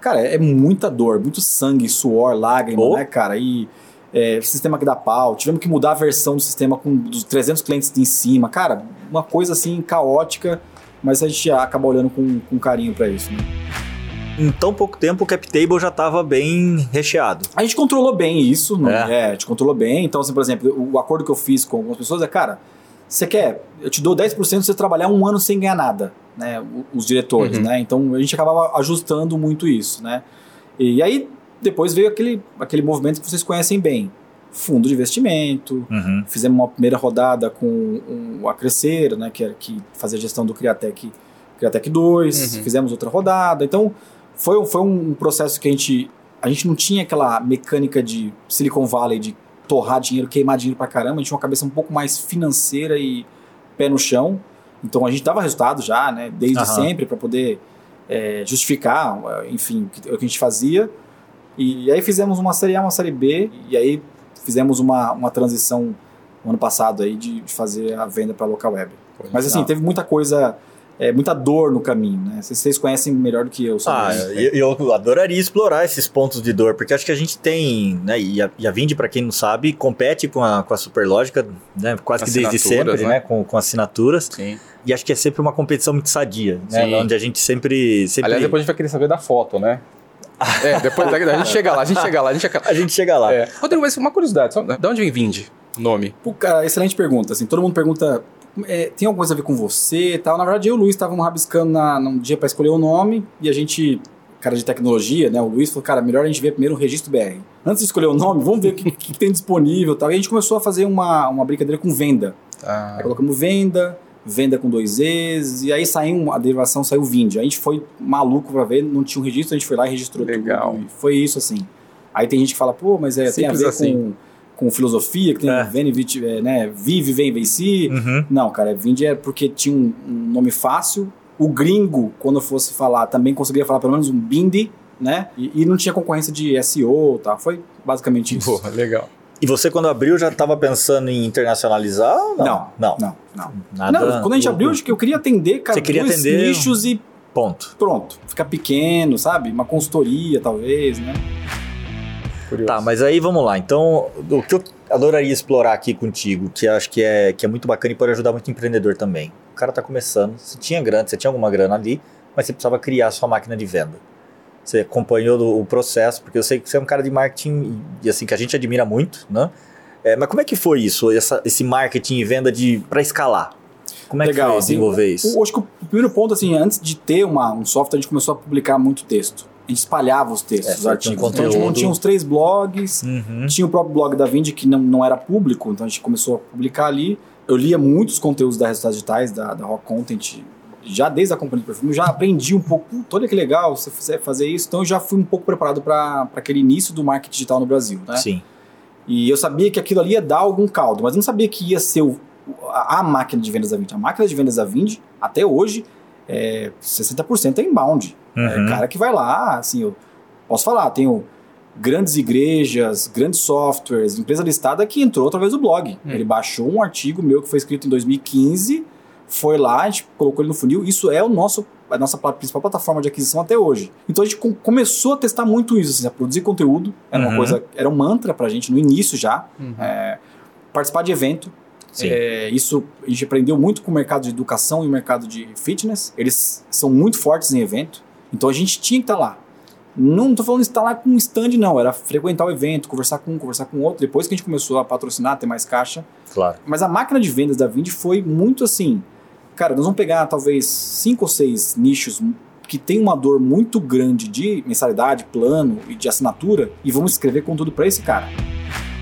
cara, é muita dor, muito sangue, suor, lágrima, oh. né, cara? E é, sistema que dá pau, tivemos que mudar a versão do sistema com dos 300 clientes em cima, cara, uma coisa assim caótica, mas a gente acaba olhando com, com carinho para isso, né? em tão pouco tempo o cap table já estava bem recheado. A gente controlou bem isso, não é. é? A gente controlou bem. Então, assim, por exemplo, o acordo que eu fiz com algumas pessoas é, cara, você quer, eu te dou 10% se você trabalhar um ano sem ganhar nada, né? Os diretores, uhum. né? Então a gente acabava ajustando muito isso, né? E aí depois veio aquele, aquele movimento que vocês conhecem bem. Fundo de investimento, uhum. fizemos uma primeira rodada com um, a Crescer, né, que, era, que fazia a gestão do Criatec, Criatec 2, uhum. fizemos outra rodada. Então, foi, foi um processo que a gente. A gente não tinha aquela mecânica de Silicon Valley de torrar dinheiro, queimar dinheiro pra caramba. A gente tinha uma cabeça um pouco mais financeira e pé no chão. Então a gente dava resultado já, né? Desde uhum. sempre, para poder é, justificar, enfim, o que a gente fazia. E aí fizemos uma série A, uma série B, e aí fizemos uma, uma transição no ano passado aí de, de fazer a venda para local web. Mas assim, teve muita coisa é, muita dor no caminho, né? Vocês conhecem melhor do que eu. Ah, eu, eu, adoraria explorar esses pontos de dor, porque acho que a gente tem, né? E a, e a Vind, para quem não sabe, compete com a, com a Superlógica, né? Quase que desde sempre, né? né? Com, com assinaturas. Sim. E acho que é sempre uma competição muito sadia, né? Sim. Onde a gente sempre, sempre. Aliás, depois a gente vai querer saber da foto, né? É, depois da, a gente chega lá, a gente chega lá, a gente chega lá. A gente chega lá. É. Rodrigo, mas uma curiosidade, de onde vem Vind? Nome? Pô, cara, excelente pergunta. Assim, todo mundo pergunta é, tem alguma coisa a ver com você e tal. Na verdade, eu e o Luiz estávamos rabiscando na, num dia para escolher o nome e a gente, cara de tecnologia, né? O Luiz falou, cara, melhor a gente ver primeiro o registro BR. Antes de escolher o nome, vamos ver o que, que, tem disponível e tal. E a gente começou a fazer uma, uma brincadeira com venda. Ah. Aí colocamos venda, venda com dois E's, e aí saiu a derivação, saiu Vind. A gente foi maluco para ver, não tinha um registro, a gente foi lá e registrou Legal. tudo. foi isso, assim. Aí tem gente que fala, pô, mas é, tem a ver assim. com com filosofia, que tem é. Vene, né, Vive, Vem, Venci. Uhum. Não, cara, Vinde é porque tinha um, um, nome fácil. O gringo, quando fosse falar, também conseguia falar pelo menos um Bindi, né? E, e não tinha concorrência de SEO, tá? Foi basicamente isso. Porra, legal. E você, quando abriu, já estava pensando em internacionalizar? Não, não, não. Não, não. Nada não quando a gente abriu, acho que eu queria atender, cara, você queria atender nichos e... Ponto. Pronto. Ficar pequeno, sabe? Uma consultoria, talvez, né? Curioso. Tá, mas aí vamos lá. Então, o que eu adoraria explorar aqui contigo, que acho que é, que é muito bacana e pode ajudar muito empreendedor também. O cara tá começando, você tinha grana, você tinha alguma grana ali, mas você precisava criar a sua máquina de venda. Você acompanhou o processo, porque eu sei que você é um cara de marketing e assim que a gente admira muito, né? É, mas como é que foi isso, essa, esse marketing e venda de para escalar? Como é Legal, que foi assim, desenvolver assim, isso? Eu acho que o primeiro ponto, assim, antes de ter uma, um software, a gente começou a publicar muito texto a gente espalhava os textos, é, os artigos. Então a gente tinha uns três blogs, uhum. tinha o próprio blog da Vind que não, não era público, então a gente começou a publicar ali. Eu lia muitos conteúdos da Resultados Digitais, da, da Rock Content, já desde a companhia de perfume, já aprendi um pouco, olha que legal você fizer fazer isso, então eu já fui um pouco preparado para aquele início do marketing digital no Brasil, né? Sim. E eu sabia que aquilo ali ia dar algum caldo, mas eu não sabia que ia ser o, a, a, máquina de vendas da Vind. A máquina de vendas da Vind, até hoje, é 60% é inbound. É uhum. É cara que vai lá, assim, eu posso falar, tenho grandes igrejas, grandes softwares, empresa listada que entrou através do blog. Hum. Ele baixou um artigo meu que foi escrito em 2015, foi lá, a gente colocou ele no funil. Isso é o nosso a nossa principal plataforma de aquisição até hoje. Então a gente começou a testar muito isso, assim, a produzir conteúdo. Era uhum. uma coisa, era um mantra pra gente no início já. Uhum. É, participar de evento. É, isso a gente aprendeu muito com o mercado de educação e o mercado de fitness. Eles são muito fortes em evento. Então a gente tinha que estar tá lá. Não estou falando de estar lá com um stand, não. Era frequentar o evento, conversar com um, conversar com outro. Depois que a gente começou a patrocinar, ter mais caixa. Claro. Mas a máquina de vendas da Vind foi muito assim. Cara, nós vamos pegar talvez cinco ou seis nichos que tem uma dor muito grande de mensalidade, plano e de assinatura e vamos escrever conteúdo para esse cara.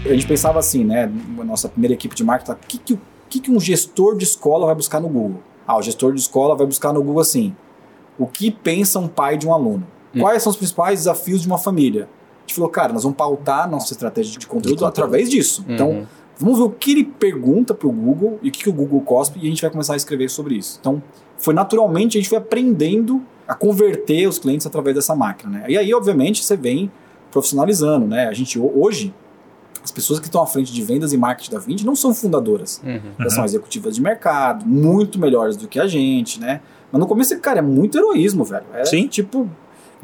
A gente pensava assim, né? A nossa primeira equipe de marketing, o que, que, que, que um gestor de escola vai buscar no Google? Ah, o gestor de escola vai buscar no Google assim: o que pensa um pai de um aluno? Hum. Quais são os principais desafios de uma família? A gente falou, cara, nós vamos pautar nossa estratégia de conteúdo, de conteúdo. através disso. Então, uhum. Então, vamos ver o que ele pergunta para o Google e o que, que o Google cospe e a gente vai começar a escrever sobre isso. Então, foi naturalmente, a gente foi aprendendo a converter os clientes através dessa máquina. Né? E aí, obviamente, você vem profissionalizando. Né? A gente, hoje, as pessoas que estão à frente de vendas e marketing da Vind não são fundadoras. Uhum. Elas são executivas de mercado, muito melhores do que a gente, né? Mas no começo, cara, é muito heroísmo, velho. É Sim. tipo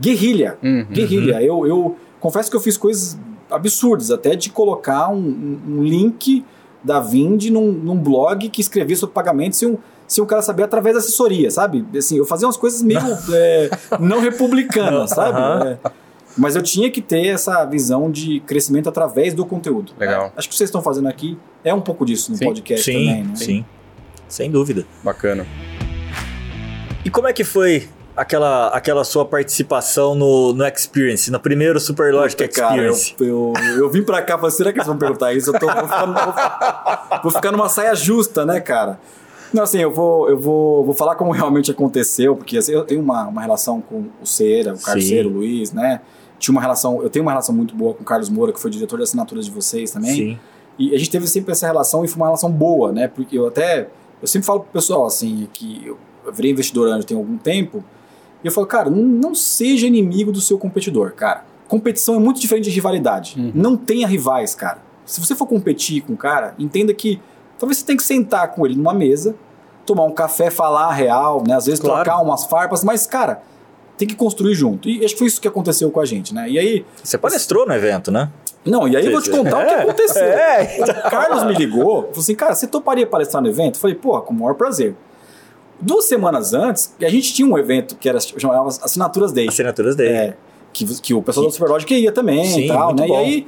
guerrilha. Uhum. Guerrilha. Eu, eu confesso que eu fiz coisas absurdas, até de colocar um, um link da Vind num, num, blog que escrevia sobre pagamento sem um, sem o cara saber através da assessoria, sabe? Assim, eu fazia umas coisas meio [laughs] é, não republicanas, sabe? Uhum. É, mas eu tinha que ter essa visão de crescimento através do conteúdo. Legal. É, acho que vocês estão fazendo aqui é um pouco disso no sim. podcast sim, também, né? Sim, sem dúvida. Bacana. E como é que foi aquela, aquela sua participação no, no Experience, no primeiro Superlogic Experience? Cara, eu, eu, eu, vim pra cá e falei, será que eles vão perguntar isso? Eu tô, vou, ficar, vou, vou ficar numa saia justa, né, cara? Não, assim, eu vou, eu vou, vou falar como realmente aconteceu, porque assim, eu tenho uma, uma relação com o Cera, o Carceiro, o Luiz, né? Tinha uma relação, eu tenho uma relação muito boa com o Carlos Moura, que foi diretor de assinaturas de vocês também. Sim. E a gente teve sempre essa relação e foi uma relação boa, né? Porque eu até, eu sempre falo pro pessoal, assim, que eu, virei investidor antes tem algum tempo, e eu falo, cara, não, seja inimigo do seu competidor, cara. Competição é muito diferente de rivalidade. Uhum. Não tenha rivais, cara. Se você for competir com um cara, entenda que talvez você tenha que sentar com ele numa mesa, tomar um café, falar a real, né? Às vezes claro. trocar umas farpas, mas, cara, tem que construir junto. E acho que foi isso que aconteceu com a gente, né? E aí. Você palestrou no evento, né? Não, e aí eu vou te contar é, o que aconteceu. [laughs] É. O Carlos me ligou, falou assim, cara, você toparia palestrar no evento? Eu falei, pô, com o maior prazer. Duas semanas antes, a gente tinha um evento que era chamava Assinaturas Day. Assinaturas Day. É, que, que o pessoal que... do Superlogic ia também Sim, e tal, né? Bom. E aí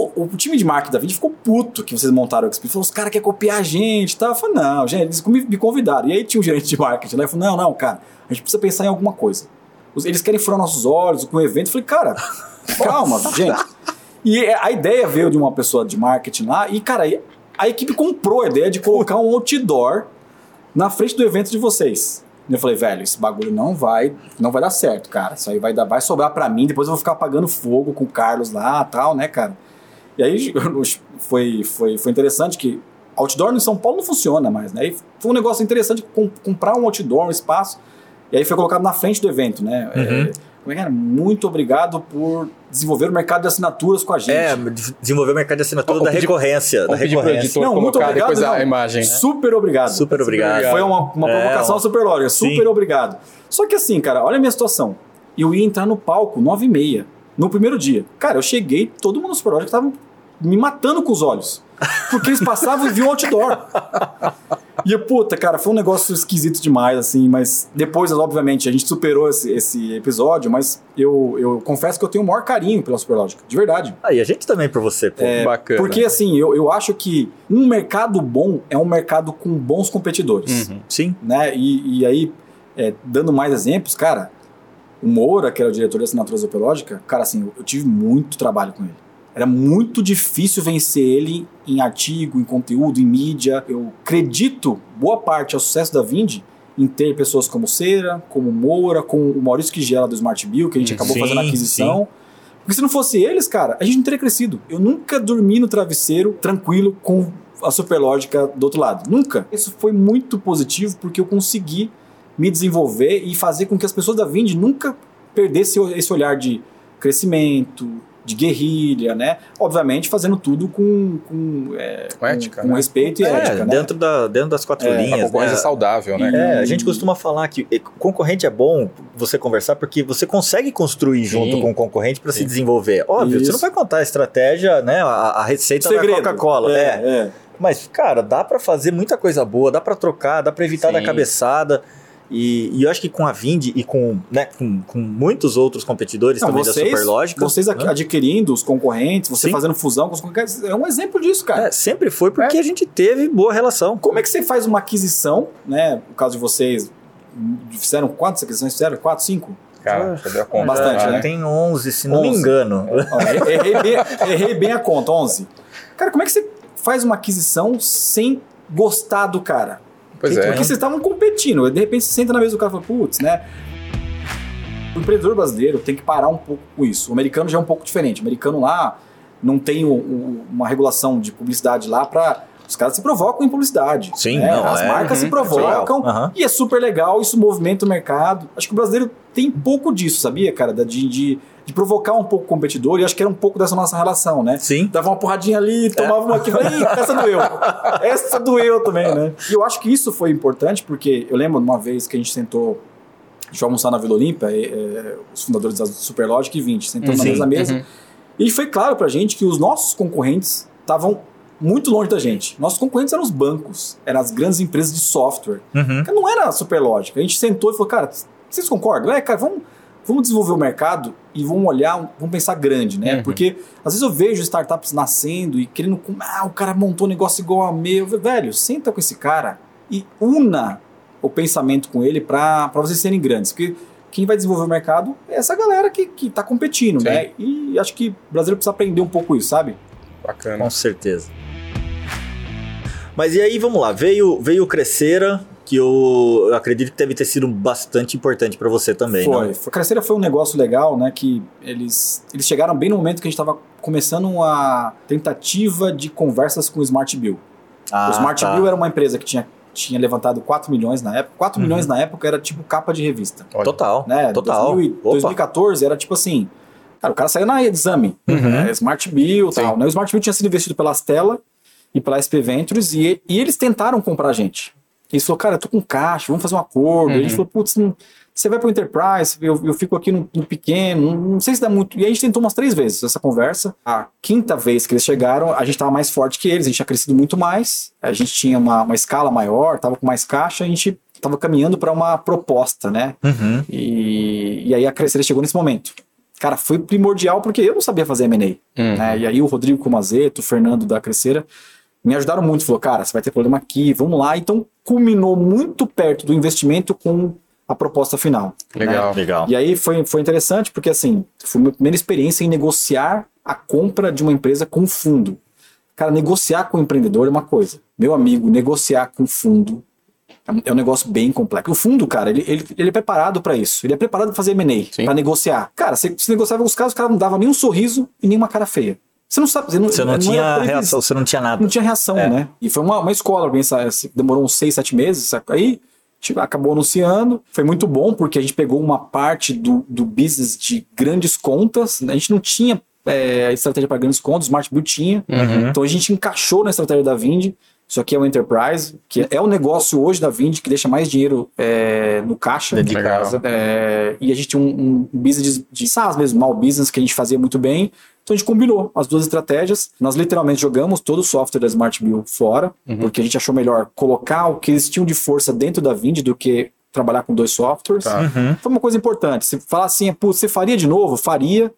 o, o, time de marketing da Vind ficou puto que vocês montaram o XP. Falou, os caras querem copiar a gente e tal. Eu falei, não, gente, eles me, me convidaram. E aí tinha um gerente de marketing lá e falou, não, não, cara, a gente precisa pensar em alguma coisa. Eles querem furar nossos olhos com o evento. Eu falei, cara, [laughs] calma, gente. E a ideia veio de uma pessoa de marketing lá e, cara, a equipe comprou a ideia de colocar um outdoor na frente do evento de vocês. Eu falei, velho, esse bagulho não vai, não vai dar certo, cara. Isso aí vai dar, vai sobrar para mim, depois eu vou ficar apagando fogo com o Carlos lá, tal, né, cara? E aí [laughs] foi, foi, foi interessante que outdoor em São Paulo não funciona mais, né? E foi um negócio interessante comprar um outdoor, um espaço, e aí foi colocado na frente do evento, né? Uhum. É, como é que era? Muito obrigado por desenvolver o mercado de assinaturas com a gente. É, desenvolver o mercado de assinatura da recorrência. Da recorrência. Não, muito obrigado. Depois não. a imagem. Né? Super obrigado. Super obrigado. Foi uma, uma é, provocação é, super lógica. Super sim. obrigado. Só que assim, cara, olha a minha situação. Eu ia entrar no palco nove e meia, no primeiro dia. Cara, eu cheguei, todo mundo no super que tava me matando com os olhos. Porque eles passavam e viam outdoor. [laughs] E, puta, cara, foi um negócio esquisito demais, assim, mas depois, obviamente, a gente superou esse, esse episódio, mas eu, eu confesso que eu tenho o maior carinho pela Superlógica, de verdade. Ah, e a gente também por você, pô. É, Bacana. Porque, assim, eu, eu acho que um mercado bom é um mercado com bons competidores. Uhum. Sim. Né? E, e aí, é, dando mais exemplos, cara, o Moura, que era o diretor da assinatura Superlógica, cara, assim, eu tive muito trabalho com ele. Era muito difícil vencer ele em artigo, em conteúdo, em mídia. Eu acredito, boa parte ao sucesso da Vind em ter pessoas como Cera, como Moura, com o Maurício Quigela do Smart Bill, que a gente acabou Sim, fazendo a aquisição. sim. Porque se não fosse eles, cara, a gente não teria crescido. Eu nunca dormi no travesseiro tranquilo com a Superlógica do outro lado. Nunca. Isso foi muito positivo porque eu consegui me desenvolver e fazer com que as pessoas da Vind nunca perdessem esse olhar de crescimento, de guerrilha, né? Obviamente fazendo tudo com, com, é, Com ética, com né? respeito e É, ética, né? dentro, da, dentro das quatro É, A linhas. concorrência né? saudável, né? É, a gente costuma falar que concorrente é bom você conversar porque você consegue construir junto Sim. com o concorrente para se desenvolver. Óbvio, você Isso. não vai contar a estratégia, né, a, a receita Segredo. da Coca-Cola. É, É, é. Mas, cara, dá para fazer muita coisa boa, dá para trocar, dá para evitar Sim. da cabeçada. E, e eu acho que com a Vind e com, né, com, com muitos outros competidores Não, também da vocês, Superlógica. vocês né? adquirindo os concorrentes, você Sim. fazendo fusão com os concorrentes, é um exemplo disso, cara. É, sempre foi porque a gente teve boa relação. Como é que você faz uma aquisição, né? No caso de vocês, fizeram quantas aquisições? Fizeram? Quatro, cinco? Cara, ver a conta. Bastante, Ah, né? Tem 11, se não me 11. engano. Errei, bem, errei bem a conta, 11. Cara, como é que você faz uma aquisição sem gostar do cara? Pois Porque é. vocês estavam competindo. De repente você senta na mesa do cara e fala, putz, né? O empreendedor brasileiro tem que parar um pouco com isso. O americano já é um pouco diferente. O americano lá não tem o- o- uma regulação de publicidade lá para os caras se provocam em publicidade. Sim, né? não, As é. marcas se Uhum, provocam Aham. e é super legal, isso movimenta o mercado. Acho que o brasileiro tem pouco disso, sabia, cara? De, de, de provocar um pouco o competidor e acho que era um pouco dessa nossa relação, né? Sim. Dava uma porradinha ali, tomava uma aqui, falei, "Ih, essa doeu. Essa doeu também, né? E eu acho que isso foi importante, porque eu lembro uma vez que a gente sentou, a gente foi almoçar na Vila Olímpia, é, os fundadores da Superlogic e 20, sentamos na Sim, mesma mesa, uhum. e foi claro pra gente que os nossos concorrentes estavam muito longe da gente. Nossos concorrentes eram os bancos, eram as grandes empresas de software. Uhum. Não era a Superlogic. A gente sentou e falou, cara, vocês concordam? É, cara, vamos, vamos desenvolver o mercado e vamos olhar, vamos pensar grande, né? Uhum. Porque às vezes eu vejo startups nascendo e querendo, ah, o cara montou um negócio igual a meu. Velho, senta com esse cara e una o pensamento com ele para vocês serem grandes. Porque quem vai desenvolver o mercado é essa galera que, que tá competindo, Sim. né? E acho que o brasileiro precisa aprender um pouco isso, sabe? Bacana. Com certeza. Mas e aí, vamos lá. Veio, veio o Crescera, que eu, eu acredito que deve ter sido bastante importante para você também, Foi. né? foi. Crescera foi um negócio legal, né? Que eles, eles chegaram bem no momento que a gente estava começando uma tentativa de conversas com o Smart Bill. Ah, o Smart tá. Bill era uma empresa que tinha, tinha levantado 4 milhões na época. 4 Uhum. milhões na época era tipo capa de revista. Olha. Total, Né? total. 2000 e- Opa. 2014 era tipo assim. Cara, o cara saiu na exame. Uhum. né, Smart Bill e tal. Né? O Smart Bill tinha sido investido pela Stella e pela SP Ventures e, e eles tentaram comprar a gente. Eles falaram, cara, eu tô com caixa, vamos fazer um acordo. E a gente Uhum. falou, putz, você vai pro Enterprise, eu, eu fico aqui no, no pequeno, não, não sei se dá muito. E a gente tentou umas três vezes essa conversa. A quinta vez que eles chegaram, a gente tava mais forte que eles, a gente tinha crescido muito mais, a gente tinha uma, uma escala maior, tava com mais caixa, a gente tava caminhando para uma proposta, né? Uhum. E, e aí a Crescer chegou nesse momento. Cara, foi primordial porque eu não sabia fazer M&A. Hum. né? E aí o Rodrigo Comazeto, o Fernando da Crescera, me ajudaram muito. Falou, cara, você vai ter problema aqui, vamos lá. Então, culminou muito perto do investimento com a proposta final. né? Legal. Legal. E aí foi, foi interessante porque, assim, foi a minha primeira experiência em negociar a compra de uma empresa com fundo. Cara, negociar com o empreendedor é uma coisa. Meu amigo, negociar com fundo é um- negócio bem complexo. O fundo, cara, ele, ele, ele é preparado para isso. Ele é preparado para fazer M&A, para negociar. Cara, você, você negociava com os caras, os caras não davam nem um sorriso e nem uma cara feia. Você não sabe. Você não, Você não, era tinha reação, você não tinha nada. não tinha reação, É. né? E foi uma, uma escola, bem, demorou uns seis, sete meses, saca? aí gente acabou anunciando. Foi muito bom, porque a gente pegou uma parte do, do business de grandes contas, né? a gente não tinha é, estratégia para grandes contas, o Smart Bill tinha, Uhum. então a gente encaixou na estratégia da Vind. Isso aqui é o Enterprise, que é o negócio hoje da Vind que deixa mais dinheiro é, no caixa. De casa. É, e a gente tinha um, um business de, de SaaS mesmo, mal business, que a gente fazia muito bem. Então a gente combinou as duas estratégias. Nós literalmente jogamos todo o software da Smart Bill fora, porque a gente achou melhor colocar o que eles tinham de força dentro da Vind do que trabalhar com dois softwares. Tá. Uhum. Foi uma coisa importante. Se falar assim, pô, você faria de novo? Faria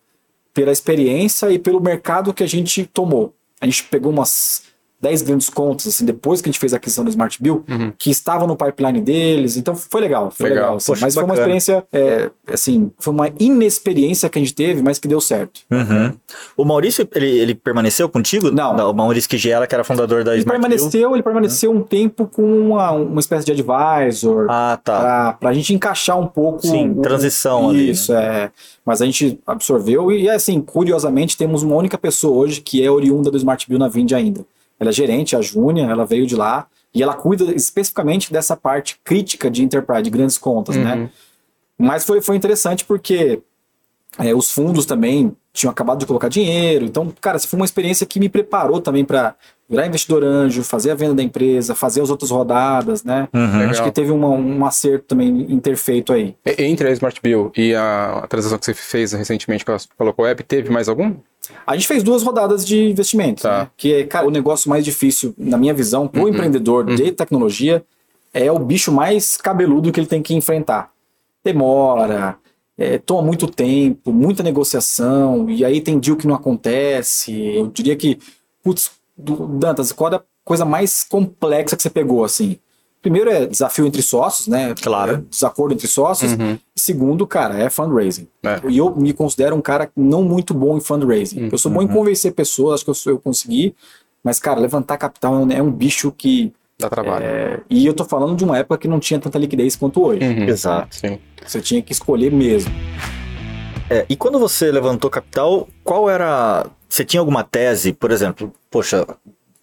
pela experiência e pelo mercado que a gente tomou. A gente pegou umas 10 grandes contas, assim, depois que a gente fez a aquisição do Smart Bill, uhum. que estavam no pipeline deles. Então foi legal, foi legal. legal assim. Poxa, mas foi uma experiência, é, assim, foi uma inexperiência que a gente teve, mas que deu certo. Uhum. O Maurício, ele, ele permaneceu contigo? Não. Não. O Maurício Kigela, que era fundador da ele Smart permaneceu, Bill. Ele permaneceu uhum. um tempo com uma, uma espécie de advisor. Ah, tá. Pra, pra gente encaixar um pouco. Sim, o, transição isso, ali. Isso, né? é. Mas a gente absorveu e, assim, curiosamente, temos uma única pessoa hoje que é oriunda do Smart Bill na Vind ainda. Ela é gerente, a Júnia, ela veio de lá e ela cuida especificamente dessa parte crítica de enterprise, de grandes contas, né? uhum. né? Mas foi, foi interessante porque é, os fundos também tinham acabado de colocar dinheiro. Então, cara, foi uma experiência que me preparou também para virar investidor anjo, fazer a venda da empresa, fazer as outras rodadas, né? Uhum. Acho que teve uma, um acerto também interfeito aí. Entre a Smart Bill e a transação que você fez recentemente com a Local Web, teve mais algum? A gente fez duas rodadas de investimento, tá. né? que é, cara, o negócio mais difícil, na minha visão, para o uhum. empreendedor uhum. de tecnologia, é o bicho mais cabeludo que ele tem que enfrentar. Demora, é, toma muito tempo, muita negociação, e aí tem deal que não acontece. Eu diria que, putz, do, Dantas, qual é a coisa mais complexa que você pegou, assim? Primeiro é desafio entre sócios, né? Claro. É desacordo entre sócios. Uhum. Segundo, cara, é fundraising. É. E eu me considero um cara não muito bom em fundraising. Uhum. Eu sou bom em uhum. convencer pessoas, acho que eu, sou, eu consegui. Mas, cara, levantar capital é um é bicho que. Dá trabalho. É, e eu tô falando de uma época que não tinha tanta liquidez quanto hoje. Uhum. Exato. Sim. Você tinha que escolher mesmo. É, e quando você levantou capital, qual era. Você tinha alguma tese, por exemplo, poxa,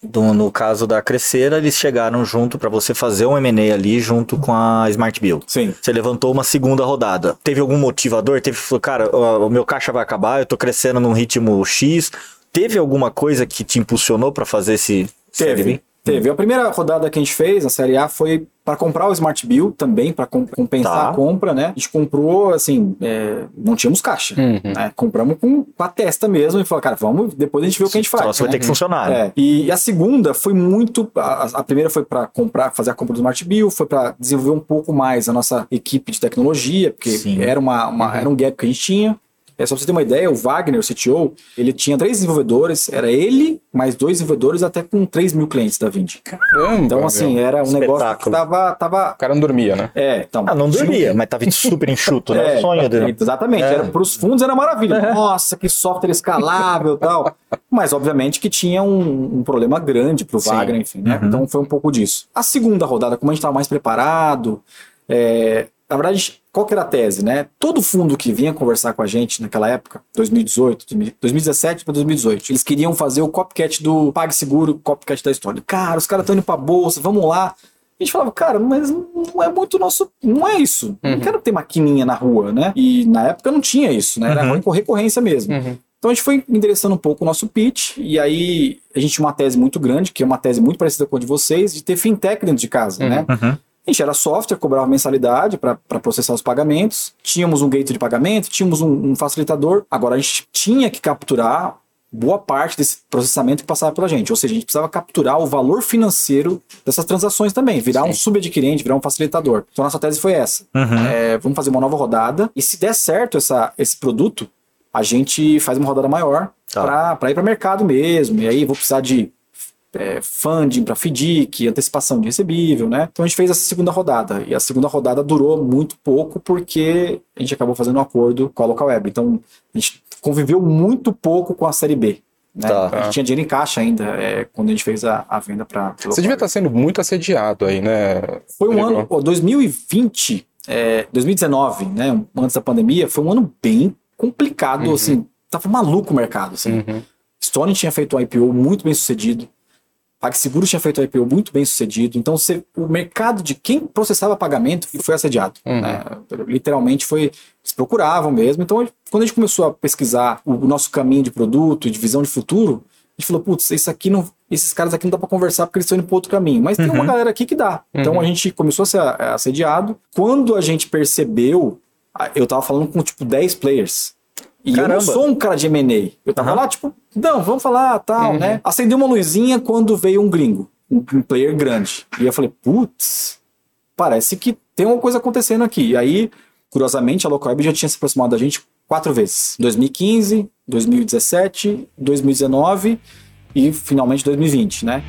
do, no caso da Crescera, eles chegaram junto para você fazer um M&A ali junto com a Smart Bill. Sim. Você levantou uma segunda rodada. Teve algum motivador? Teve, cara, o, meu caixa vai acabar, eu tô crescendo num ritmo X. Teve alguma coisa que te impulsionou para fazer esse Teve. Teve. A primeira rodada que a gente fez, a Série A, foi para comprar o Smart Bill também, para compensar tá. a compra, né? A gente comprou, assim, é, não tínhamos caixa. Uhum. Né? Compramos com, com, a testa mesmo e falou, cara, vamos, depois a gente vê o que a gente faz. Só vai ter que funcionar. É. E, a segunda foi muito. A, a primeira foi para comprar, fazer a compra do Smart Bill, foi para desenvolver um pouco mais a nossa equipe de tecnologia, porque era, uma, uma uhum. era um gap que a gente tinha. É, só pra você ter uma ideia, o Wagner, o CTO, ele tinha três desenvolvedores, era ele, mais dois desenvolvedores, até com 3 mil clientes da Vind. Caramba! Então, assim, meu. era um Espetáculo. negócio que tava, tava. O cara não dormia, né? É, então. Ah, não dormia, mas tava super enxuto, né? [laughs] É, o sonho dele. Exatamente. É. Era, pros fundos era maravilha. É. [laughs] Nossa, que software escalável e tal. Mas, obviamente, que tinha um, um problema grande pro Sim. Wagner, enfim, né? Uhum. Então foi um pouco disso. A segunda rodada, como a gente tava mais preparado, é, na verdade, qual que era a tese, né? Todo fundo que vinha conversar com a gente naquela época, 2018, 2017 para 2018, eles queriam fazer o copycat do PagSeguro, copycat da história. Cara, os caras estão indo para bolsa, vamos lá. A gente falava, cara, mas não é muito nosso. Não é isso. Uhum. Não quero ter maquininha na rua, né? E na época não tinha isso, né? Era uhum. recorrência mesmo. Uhum. Então a gente foi endereçando um pouco o nosso pitch, e aí a gente tinha uma tese muito grande, que é uma tese muito parecida com a de vocês, de ter fintech dentro de casa, né? Uhum. A gente era software, cobrava mensalidade para processar os pagamentos, tínhamos um gateway de pagamento, tínhamos um, um facilitador. Agora a gente tinha que capturar boa parte desse processamento que passava pela gente. Ou seja, a gente precisava capturar o valor financeiro dessas transações também, virar Sim. um subadquirente, virar um facilitador. Então, nossa tese foi essa. Uhum. É, vamos fazer uma nova rodada e se der certo essa, esse produto, a gente faz uma rodada maior tá. para ir para mercado mesmo. E aí vou precisar de é, funding para FDIC, antecipação de recebível, né? Então a gente fez essa segunda rodada. E a segunda rodada durou muito pouco porque a gente acabou fazendo um acordo com a Local Web. Então a gente conviveu muito pouco com a série B. Né? Tá. A gente tinha dinheiro em caixa ainda é, quando a gente fez a, a venda para. Você devia estar sendo muito assediado aí, né? Foi um ano, 2020, é, 2019, né? Antes da pandemia, foi um ano bem complicado, uhum. assim. Tava maluco o mercado, assim. Uhum. Stone tinha feito um IPO muito bem sucedido. PagSeguro tinha feito o IPO muito bem sucedido, então o mercado de quem processava pagamento foi assediado. Uhum. Né? Literalmente foi. Eles procuravam mesmo. Então, quando a gente começou a pesquisar o nosso caminho de produto e de visão de futuro, a gente falou, putz, isso aqui não, esses caras aqui não dá para conversar porque eles estão indo para outro caminho. Mas uhum. tem uma uhum. galera aqui que dá. Então uhum. a gente começou a ser assediado. Quando a gente percebeu, eu tava falando com tipo 10 players. E Caramba. eu não sou um cara de M&A. Eu tava uhum. lá, tipo, não, vamos falar, tal, uhum. né? Acendeu uma luzinha quando veio um gringo, um player grande. E eu falei, putz, parece que tem uma coisa acontecendo aqui. E aí, curiosamente, a Localweb já tinha se aproximado da gente quatro vezes. 2015, 2017, 2019 e finalmente 2020, né?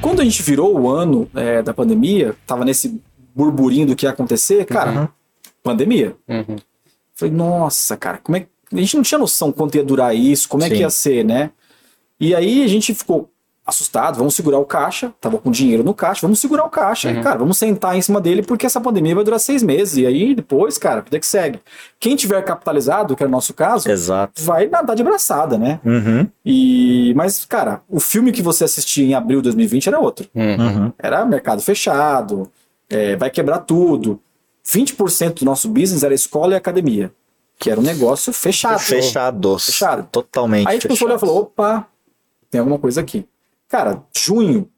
Quando a gente virou o ano é, da pandemia, tava nesse burburinho do que ia acontecer, cara, Uhum. pandemia. Uhum. Falei, nossa, cara, como é que. A gente não tinha noção quanto ia durar isso, como é Sim. que ia ser, né? E aí a gente ficou assustado, vamos segurar o caixa, tava com dinheiro no caixa, vamos segurar o caixa, e, cara, vamos sentar em cima dele porque essa pandemia vai durar seis meses, e aí depois, cara, vida que segue. Quem tiver capitalizado, que é o nosso caso, Exato. vai nadar de braçada, né? Uhum. E, mas, cara, o filme que você assistia em abril de 2020 era outro. Uhum. Era mercado fechado, é, vai quebrar tudo. 20% do nosso business era escola e academia, que era um negócio fechado. Fechados. Fechado. Totalmente. Aí a gente começou a olhar e falou: opa, tem alguma coisa aqui. Cara, junho,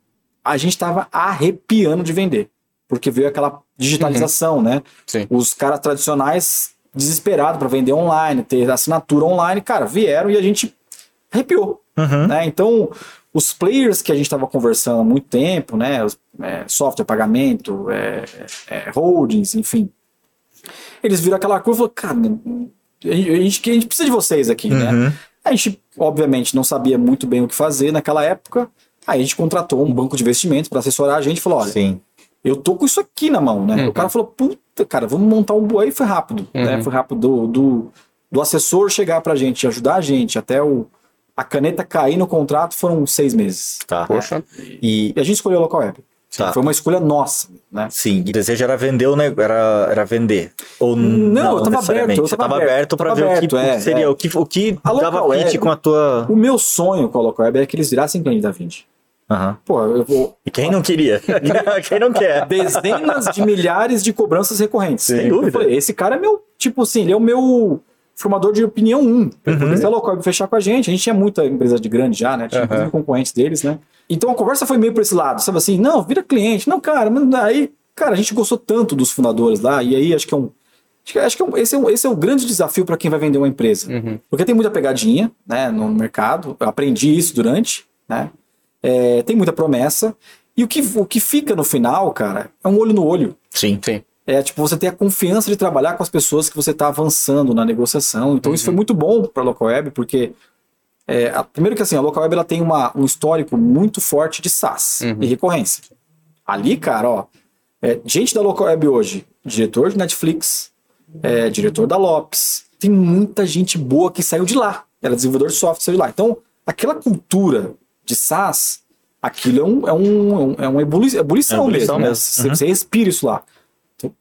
a gente tava arrepiando de vender. Porque veio aquela digitalização, né? Sim. Os caras tradicionais desesperados para vender online, ter assinatura online, cara, vieram e a gente arrepiou. Uhum. né? Então, os players que a gente estava conversando há muito tempo, né? é, software, pagamento, é, é, holdings, enfim. Eles viram aquela curva e falaram, cara, a gente, a gente- precisa de vocês aqui, né? Uhum. A gente, obviamente, não sabia muito bem o que fazer naquela época. Aí a gente contratou um banco de investimentos para assessorar a gente e falou: olha, Sim. eu tô com isso aqui na mão, né? Uhum. O cara falou, puta, cara, vamos montar um e foi rápido, né? Uhum. Foi rápido do, do, do assessor chegar pra gente, ajudar a gente, até o, a caneta cair no contrato foram seis meses. Tá. Poxa. E E a gente escolheu a Local Web. Tá. Foi uma escolha nossa, né? sim, o desejo era vender o negócio, era, era vender. Ou Não, eu tava aberto, eu Você tava tava aberto, para ver aberto, o que é, seria, é. o que, o que A dava fit com a tua. O meu sonho com a Local Web é que eles virassem cliente da Vind. Aham. Pô, eu vou. E quem não queria? [laughs] quem não quer? Dezenas de milhares de cobranças recorrentes. Sem Eu dúvida. falei, esse cara é meu, tipo assim, ele é o meu formador de opinião 1. Uhum. Porque se a Local Web fechar com a gente, a gente tinha muita empresa de grande já, né? Tinha inclusive concorrentes deles, né? Então a conversa foi meio pra esse lado, sabe assim? Não, vira cliente. Não, cara, mas aí, cara, a gente gostou tanto dos fundadores lá, e aí acho que é um. Acho que, acho que é um- esse, é um, esse é o grande desafio para quem vai vender uma empresa. Uhum. Porque tem muita pegadinha né, no mercado, eu aprendi isso durante, né? É, tem muita promessa. E o que, o que fica no final, cara, é um olho no olho. Sim. Sim. É tipo você ter a confiança de trabalhar com as pessoas que você está avançando na negociação. Então isso foi muito bom para a Local Web, porque é, a- primeiro que assim, a Local Web ela tem uma, um histórico muito forte de SaaS e recorrência. Ali, cara, ó, é, gente da Local Web hoje, diretor de Netflix, é, diretor da Lopes, tem muita gente boa que saiu de lá. Era desenvolvedor de software, saiu de lá. Então, aquela cultura de SaaS, aquilo é, um, é, um, é uma ebuli- ebulição, É uma ebulição mesmo. né? mesmo. Você, Uhum. você respira isso lá.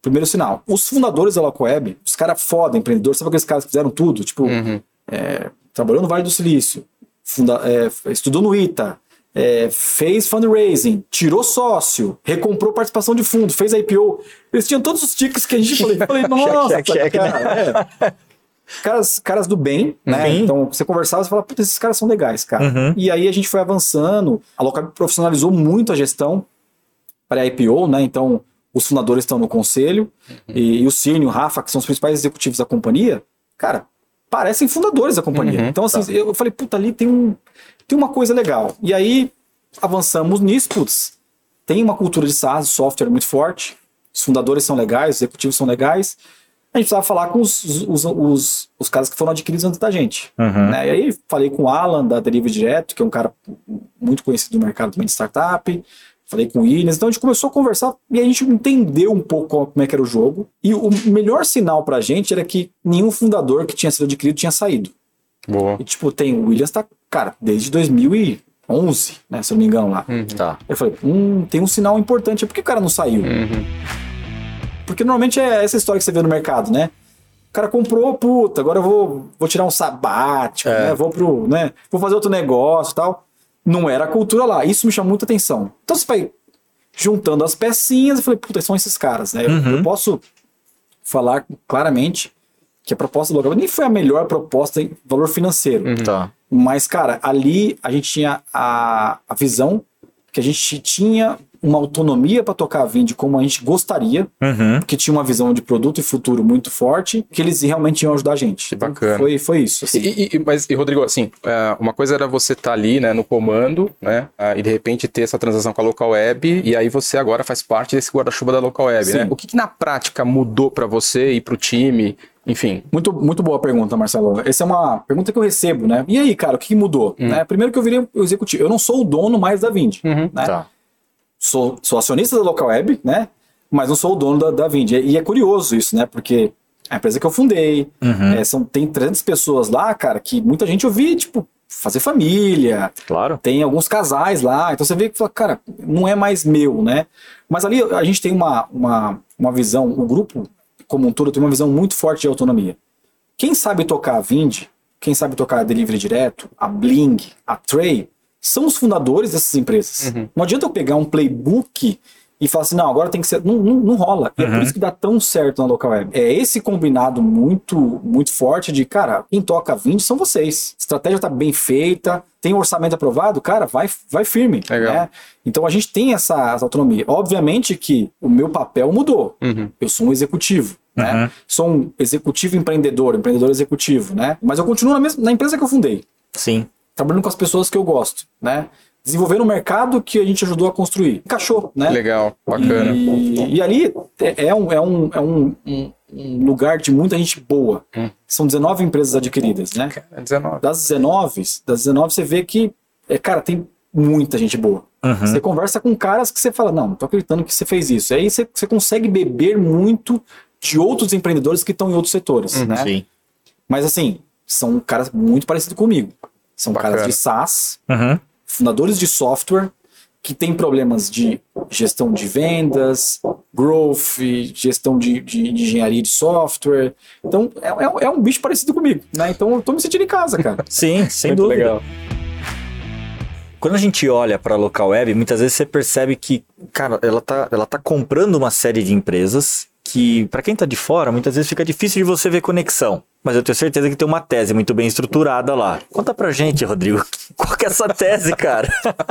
Primeiro sinal. Os fundadores da Local Web, os caras foda, empreendedores, sabe aqueles caras que fizeram tudo? Tipo, Uhum. é, trabalhou no Vale do Silício, funda- é, estudou no ITA, é, fez fundraising, tirou sócio, recomprou participação de fundo, fez IPO. Eles tinham todos os tiques que a gente falei, falei [laughs] nossa, check, check, cara, é. Caras, caras do bem, né? Sim. Então você conversava e falava, puta, esses caras são legais, cara. Uhum. E aí a gente foi avançando, a Local profissionalizou muito a gestão para a IPO, né? Então os fundadores estão no conselho e, e o Cine, o Rafa, que são os principais executivos da companhia, cara, parecem fundadores da companhia. Uhum, então assim, eu falei, puta, ali tem, um, tem uma coisa legal. E aí avançamos nisso, putz, tem uma cultura de SaaS, software muito forte, os fundadores são legais, os executivos são legais. A gente precisava falar com os, os, os, os caras que foram adquiridos antes da gente. Uhum. Né? E aí falei com o Alan da Deriva Direto, que é um cara muito conhecido no mercado também de startup. Falei com o Williams. Então a gente começou a conversar e a gente entendeu um pouco como é que era o jogo. E o melhor sinal pra gente era que nenhum fundador que tinha sido adquirido tinha saído. Boa. E tipo, tem o Williams tá, cara, desde 2011, né, se eu não me engano lá. Tá. Eu falei, hum, tem um sinal importante. Por que o cara não saiu? Uhum. Porque normalmente é essa história que você vê no mercado, né? O cara comprou, puta, agora eu vou, vou tirar um sabático, É. né? Vou pro, né? Vou fazer outro negócio e tal. Não era a cultura lá. Isso me chamou muita atenção. Então você vai juntando as pecinhas e falei, puta, são esses caras, né? Eu- Uhum. Eu, posso falar claramente que a proposta do local nem foi a melhor proposta em valor financeiro. Tá. Mas, cara, ali a gente tinha a, a visão que a gente tinha uma autonomia para tocar a Vind como a gente gostaria, Uhum. que tinha uma visão de produto e futuro muito forte, que eles realmente iam ajudar a gente. Que bacana. Foi, foi isso. assim. E, e- mas, e Rodrigo, assim, é, uma coisa era você estar ali, né, no comando, né, e de repente ter essa transação com a Local Web, e aí você agora faz parte desse guarda-chuva da Local Web, Sim. né? O que, que na prática mudou para você e para o time, enfim? Muito, muito boa pergunta, Marcelo. Essa é uma pergunta que eu recebo, né? E aí, cara, o que mudou? Hum. Né? Primeiro que eu virei o executivo. Eu não sou o dono mais da Vind. Uhum. Né? Tá. Sou, sou acionista da Local Web, né? Mas não sou o dono da, da Vind. E é curioso isso, né? Porque a empresa que eu fundei, Uhum. é, são, tem 300 pessoas lá, cara, que muita gente eu vi, tipo, fazer família, Claro. tem alguns casais lá, então você vê que fala, cara, não é mais meu, né? Mas ali a gente tem uma, uma, uma visão, o grupo como um todo tem uma visão muito forte de autonomia. Quem sabe tocar a Vind, quem sabe tocar a Delivery Direto, a Bling, a Tray, são os fundadores dessas empresas. Não adianta eu pegar um playbook e falar assim, não, agora tem que ser. Não, não, não rola. E é por isso que dá tão certo na local web. É esse combinado muito, muito forte de, cara, quem toca a Vind são vocês. A estratégia tá bem feita, tem um orçamento aprovado, cara, vai, vai firme. Legal. né? Então a gente tem essa, essa autonomia. Obviamente que o meu papel mudou. Uhum. Eu sou um executivo. Uhum. Né? Sou um executivo empreendedor, empreendedor executivo, né? Mas eu continuo na, mesma, na empresa que eu fundei, Sim. Trabalhando com as pessoas que eu gosto, né? Desenvolvendo um mercado que a gente ajudou a construir. Encaixou, né? Legal, bacana. E, e ali é, é um, é, um, é um, um- um lugar de muita gente boa. Hum. São 19 empresas adquiridas, né? É 19. Das 19, das 19 você vê que, é, cara, tem muita gente boa. Uhum. Você conversa com caras que você fala, não, não tô acreditando que você fez isso. Aí você, você consegue beber muito de outros empreendedores que estão em outros setores, Uhum. né? Sim. Mas assim, são caras muito parecidos comigo. São Bacana. caras de SaaS, Uhum. fundadores de software, que têm problemas de gestão de vendas, growth, gestão de, de- de engenharia de software. Então, é, é- é um bicho parecido comigo, né? Então, eu tô me sentindo em casa, cara. [laughs] Sim, sem Muito dúvida. legal. Quando a gente olha para a local web, muitas vezes você percebe que, cara, ela tá, ela tá comprando uma série de empresas que, para quem tá de fora, muitas vezes fica difícil de você ver conexão. Mas eu tenho certeza que tem uma tese muito bem estruturada lá. Conta pra gente, Rodrigo, [laughs] qual que é essa tese, cara?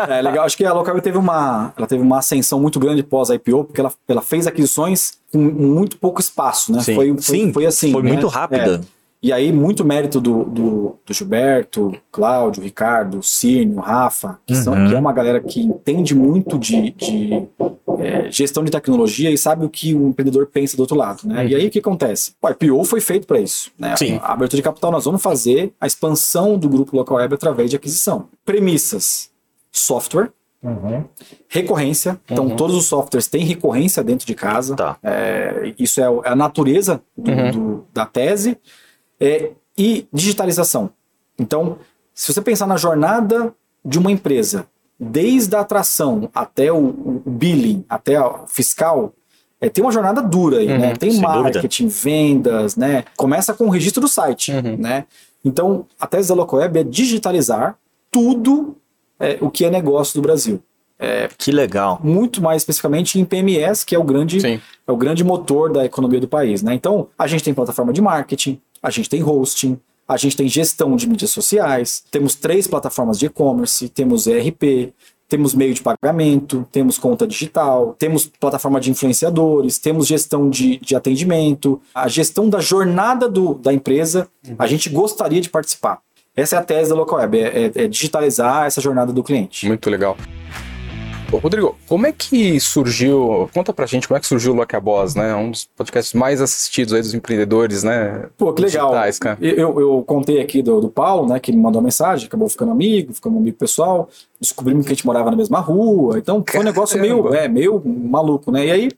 É legal, acho que a Local teve uma, ela teve uma ascensão muito grande pós-IPO, porque ela, ela fez aquisições com muito pouco espaço, né? Sim. Foi, foi, Sim, foi assim. foi né? muito rápida. É. E aí, muito mérito do, do, do Gilberto, Cláudio, Ricardo, Círnio, Rafa, que, são, Uhum. que é uma galera que entende muito de, de, é, gestão de tecnologia e sabe o que o empreendedor pensa do outro lado. Né? E aí, o que acontece? O IPO foi feito para isso. Né? Sim. A abertura de capital, nós vamos fazer a expansão do grupo Local Web através de aquisição. Premissas: software, recorrência. Então, Uhum. todos os softwares têm recorrência dentro de casa. Tá. É, isso é é a natureza do- Uhum. do- da tese. É, e digitalização. Então, se você pensar na jornada de uma empresa, desde a atração até o, o billing, até o fiscal, é, tem uma jornada dura aí, Uhum, né? Tem marketing, vendas, né? Começa com o registro do site, Uhum. né? Então, a tese da LocoWeb é digitalizar tudo é, o que é negócio do Brasil. Que legal. Muito mais especificamente em PMS, que é o grande Sim. é o grande motor da economia do país, né? Então, a gente tem plataforma de marketing, a gente tem hosting, a gente tem gestão de mídias sociais, temos três plataformas de e-commerce, temos ERP, temos meio de pagamento, temos conta digital, temos plataforma de influenciadores, temos gestão de, de atendimento, a gestão da jornada do, da empresa, a gente gostaria de participar. Essa é a tese da Local Web, é, é- é digitalizar essa jornada do cliente. Muito legal. Ô, Rodrigo, como é que surgiu? Conta pra gente como é que surgiu o Lock a Boss, né? Um dos podcasts mais assistidos aí dos empreendedores, né? Pô, que legal. Digitais. Eu, eu contei aqui do, do Paulo, né, que ele mandou uma mensagem, acabou ficando amigo, ficando amigo pessoal, descobrimos que a gente morava na mesma rua, então foi um negócio meio, é, meio maluco, né? E aí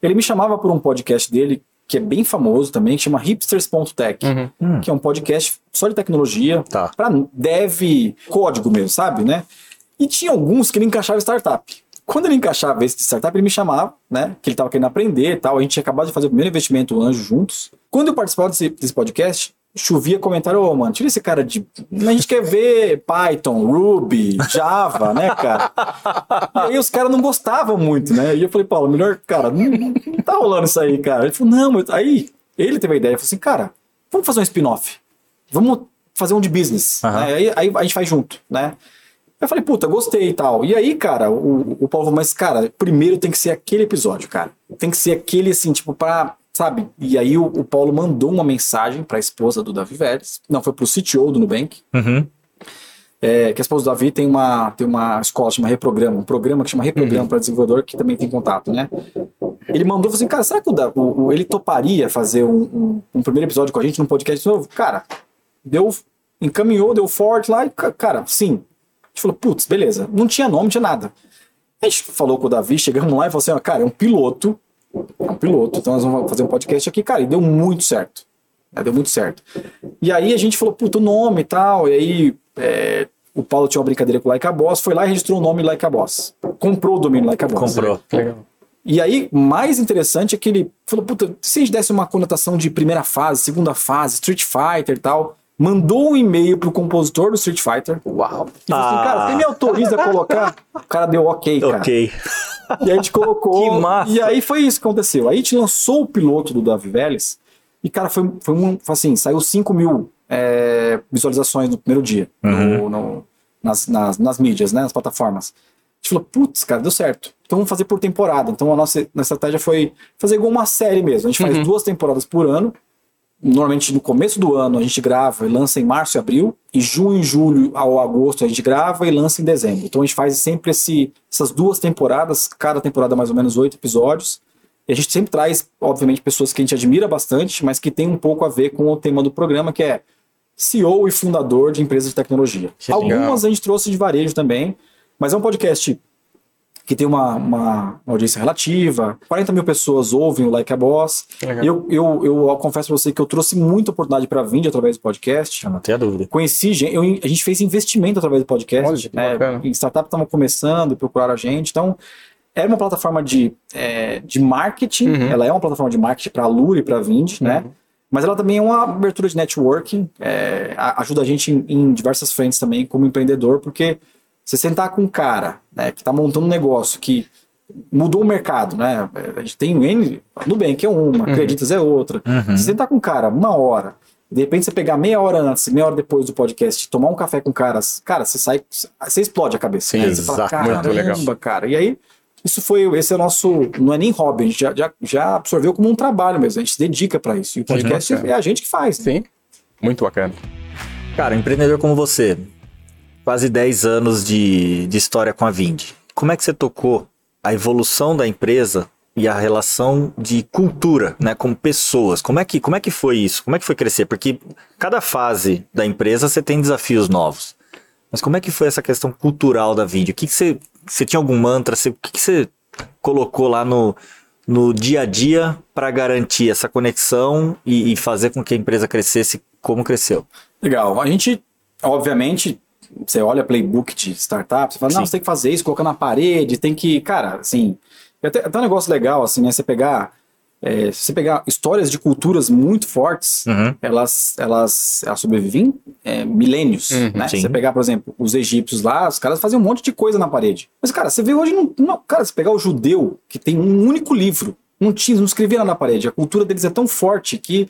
ele me chamava por um podcast dele, que é bem famoso também, que chama hipsters.tech, Uhum. Hum. que é um podcast só de tecnologia, Tá. para dev, código mesmo, sabe, né? E tinha alguns que ele encaixava startup. Quando ele encaixava esse de startup, ele me chamava, né? Que ele estava querendo aprender e tal. A gente tinha acabado de fazer o primeiro investimento anjo juntos. Quando eu participava desse, desse podcast, chovia comentário, ô, mano, tira esse cara de. A gente quer ver Python, Ruby, Java, né, cara? E aí os caras não gostavam muito, né? E eu falei, Paulo, melhor, cara, não, não tá rolando isso aí, cara. Ele falou, não, mas aí ele teve a ideia, falou assim, cara, vamos fazer um spin-off. Vamos fazer um de business. Aham. né? Aí, aí a gente faz junto, né? Eu falei, puta, gostei e tal. E aí, cara, o, o Paulo falou, mas, cara, primeiro tem que ser aquele episódio, cara. Tem que ser aquele, assim, tipo, pra, sabe? E aí o, o Paulo mandou uma mensagem pra esposa do Davi Vélez. Não, foi pro CTO do Nubank. Uhum. É, que a esposa do Davi tem uma, tem uma escola chama Reprograma, um programa que chama Reprograma para desenvolvedor, que também tem contato, né? Ele mandou falou assim, cara, será que o, Da- o- o- ele toparia fazer um, um- um primeiro episódio com a gente num podcast novo? Cara, deu, encaminhou, deu forte lá e, ca- cara, sim. A gente falou, putz, beleza. Não tinha nome, não tinha nada. A gente falou com o Davi, chegamos lá e falou assim: ó, cara, é um piloto. É um piloto, então nós vamos fazer um podcast aqui, cara, e deu muito certo. Né, deu muito certo. E aí a gente falou, puta, o nome e tal. E aí é, o Paulo tinha uma brincadeira com o Like a Boss, foi lá e registrou o nome Like a Boss. Comprou o domínio Like a Boss. Comprou. Legal. E aí, mais interessante é que ele falou: puta, se a gente desse uma conotação de primeira fase, segunda fase, Street Fighter e tal, mandou um e-mail pro compositor do Street Fighter. Uau. E falou assim: cara, você me autoriza a colocar? O cara deu ok, cara. Ok. E aí a gente colocou. Que massa. E aí foi isso que aconteceu. Aí a gente lançou o piloto do Davi Vélez. E, cara, foi, foi, um, foi assim: saiu 5 mil é, visualizações no primeiro dia. no- no- nas, nas, nas mídias, né? Nas plataformas. A gente falou, putz, cara, deu certo. Então vamos fazer por temporada. Então a nossa, nossa estratégia foi fazer igual uma série mesmo. A gente faz duas temporadas por ano. Normalmente no começo do ano a gente grava e lança em março e abril. E junho, julho ao agosto a gente grava e lança em dezembro. Então a gente faz sempre esse, essas duas temporadas, cada temporada mais ou menos oito episódios. E a gente sempre traz, obviamente, pessoas que a gente admira bastante, mas que tem um pouco a ver com o tema do programa, que é CEO e fundador de empresas de tecnologia. Algumas a gente trouxe de varejo também, mas é um podcast que tem uma, uma, audiência relativa. 40 mil pessoas ouvem o Like a Boss. Legal. Eu, eu, eu confesso pra você que eu trouxe muita oportunidade para Vind através do podcast. Eu não tenho dúvida. Conheci gente, eu- a gente fez investimento através do podcast. Olha, que né? startups estavam começando procuraram a gente. Então, era uma plataforma de, é, de marketing. Uhum. Ela é uma plataforma de marketing para a Lure e para a Vind, né? Mas ela também é uma abertura de networking. é, a- ajuda a gente em, em diversas frentes também, como empreendedor, porque você sentar com um cara né, que está montando um negócio que mudou o mercado, né? A gente tem o N, Nubank é uma, Acreditas é outra. Uhum. Você sentar com um cara uma hora, de repente você pegar meia hora antes, meia hora depois do podcast, tomar um café com caras, cara, você sai, você explode a cabeça. Sim, né? Você fala. Muito legal. caramba, cara. E aí, isso foi, esse é o nosso, não é nem hobby, a gente já, já, já absorveu como um trabalho mesmo, a gente se dedica para isso. E o podcast bacana. é a gente que faz. né? Sim. Muito bacana. Cara, empreendedor como você, quase 10 anos de, de história com a Vind. Como é que você tocou a evolução da empresa e a relação de cultura, né, com pessoas? Como é que, como é que foi isso? Como é que foi crescer? Porque cada fase da empresa você tem desafios novos. Mas como é que foi essa questão cultural da Vind? O que, que você, você tinha algum mantra? Você- o que, que você colocou lá no, no dia a dia para garantir essa conexão e, e fazer com que a empresa crescesse como cresceu? Legal. A gente, obviamente, você olha playbook de startup, você fala, não, Sim. você tem que fazer isso, colocar na parede, tem que, cara, assim, até, até um negócio legal, assim, né, você pegar, é, se você pegar histórias de culturas muito fortes, Uhum. elas, elas, elas sobrevivem é, milênios, Uhum, né? sim. Você pegar, por exemplo, os egípcios lá, os caras faziam um monte de coisa na parede. Mas, cara, você vê hoje, não, não- cara, se pegar o judeu, que tem um único livro, não tinha, não escrevia na parede, a cultura deles é tão forte que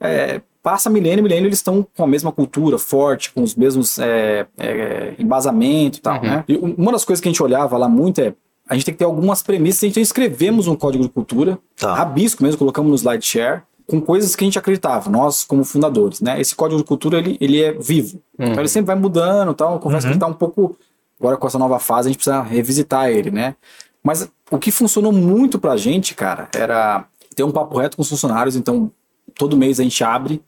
é, passa milênio, milênio, eles estão com a mesma cultura, forte, com os mesmos é, é, embasamento e tal, Uhum. né? E uma das coisas que a gente olhava lá muito é a gente tem que ter algumas premissas, a gente escrevemos um código de cultura, Tá. rabisco mesmo, colocamos no SlideShare, com coisas que a gente acreditava, nós como fundadores, né? Esse código de cultura, ele, ele é vivo. Então ele sempre vai mudando e tal, eu confesso que ele tá um pouco, agora com essa nova fase, a gente precisa revisitar ele, né? Mas o que funcionou muito pra gente, cara, era ter um papo reto com os funcionários, então todo mês a gente abre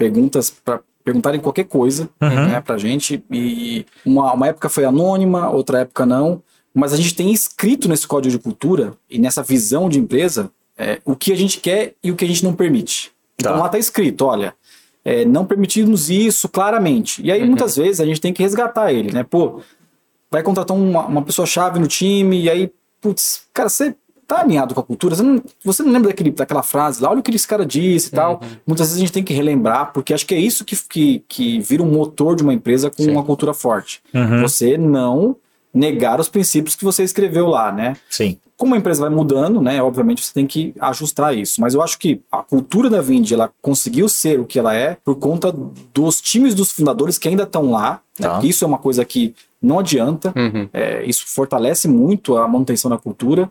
perguntas para perguntarem qualquer coisa né, pra gente. E uma, uma época foi anônima, outra época não. Mas a gente tem escrito nesse código de cultura e nessa visão de empresa é, o que a gente quer e o que a gente não permite. Então Tá. lá tá escrito, olha, é, não permitimos isso claramente. E aí muitas vezes a gente tem que resgatar ele, né? Pô, vai contratar uma, uma pessoa-chave no time, e aí, putz, cara, você tá alinhado com a cultura, você não, você não lembra daquele, daquela frase lá, olha o que esse cara disse e tal. Muitas vezes a gente tem que relembrar, porque acho que é isso que, que, que vira um motor de uma empresa com uma cultura forte. Você não negar os princípios que você escreveu lá, né? Sim. Como a empresa vai mudando, né? Obviamente você tem que ajustar isso. Mas eu acho que a cultura da Vind, ela conseguiu ser o que ela é por conta dos times dos fundadores que ainda estão lá. né? Tá. Porque Isso é uma coisa que não adianta. Uhum. É, isso fortalece muito a manutenção da cultura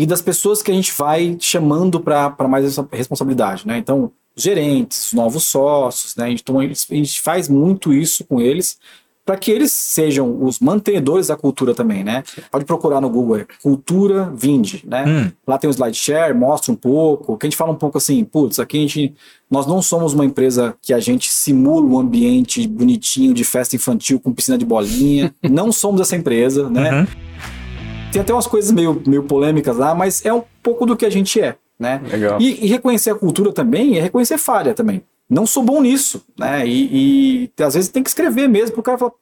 e das pessoas que a gente vai chamando para mais essa responsabilidade, né? Então, os gerentes, os novos sócios, né? Então, a gente faz muito isso com eles para que eles sejam os mantenedores da cultura também, né? Pode procurar no Google, é cultura Vind, né? Hum. Lá tem o SlideShare, mostra um pouco, que a gente fala um pouco assim, putz, aqui a gente, nós não somos uma empresa que a gente simula um ambiente bonitinho de festa infantil com piscina de bolinha, [laughs] não somos essa empresa, né? Uhum. Tem até umas coisas meio, meio polêmicas lá, mas é um pouco do que a gente é, né? Legal. E, e reconhecer a cultura também é reconhecer falha também. Não sou bom nisso, né? E, e às vezes tem que escrever mesmo pro cara falar.